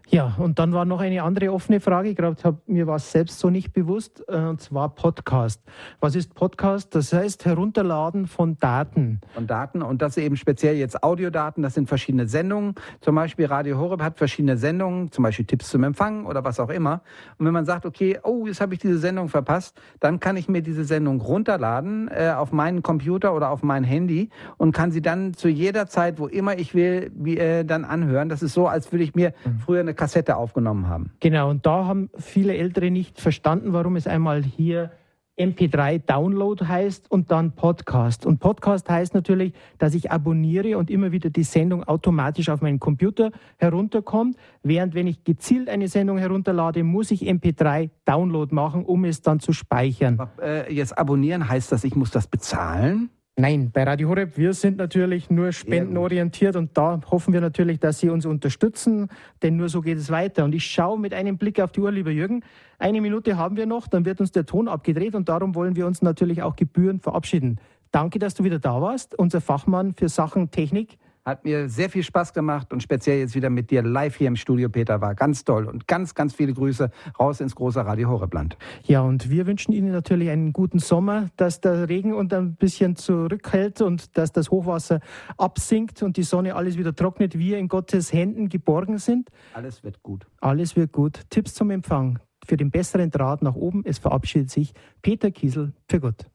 Ja, und dann war noch eine andere offene Frage. Ich glaube, mir war es selbst so nicht bewusst, äh, und zwar Podcast. Was ist Podcast? Das heißt Herunterladen von Daten. Von Daten und das eben speziell jetzt Audiodaten. Das sind verschiedene Sendungen. Zum Beispiel Radio Horeb hat verschiedene Sendungen, zum Beispiel Tipps zum Empfang oder was auch immer. Und wenn man sagt, okay, oh, jetzt habe ich diese Sendung verpasst, dann kann ich mir diese Sendung runterladen äh, auf meinen Computer oder auf mein Handy und kann sie dann zu jeder Zeit, wo immer ich will, wie, äh, dann anhören. Das ist so, als würde ich mir mhm. früher eine Kassette aufgenommen haben. Genau, und da haben viele Ältere nicht verstanden, warum es einmal hier MP3 Download heißt und dann Podcast. Und Podcast heißt natürlich, dass ich abonniere und immer wieder die Sendung automatisch auf meinen Computer herunterkommt. Während wenn ich gezielt eine Sendung herunterlade, muss ich MP3 Download machen, um es dann zu speichern. Äh, jetzt abonnieren heißt das, ich muss das bezahlen? Nein, bei Radio Horeb, wir sind natürlich nur spendenorientiert und da hoffen wir natürlich, dass Sie uns unterstützen, denn nur so geht es weiter. Und ich schaue mit einem Blick auf die Uhr, lieber Jürgen. Eine Minute haben wir noch, dann wird uns der Ton abgedreht und darum wollen wir uns natürlich auch gebührend verabschieden. Danke, dass du wieder da warst, unser Fachmann für Sachen Technik. Hat mir sehr viel Spaß gemacht und speziell jetzt wieder mit dir live hier im Studio, Peter, war ganz toll. Und ganz, ganz viele Grüße raus ins große Radio Horrebland. Ja, und wir wünschen Ihnen natürlich einen guten Sommer, dass der Regen und ein bisschen zurückhält und dass das Hochwasser absinkt und die Sonne alles wieder trocknet, wir in Gottes Händen geborgen sind. Alles wird gut. Alles wird gut. Tipps zum Empfang für den besseren Draht nach oben. Es verabschiedet sich Peter Kiesel für Gott.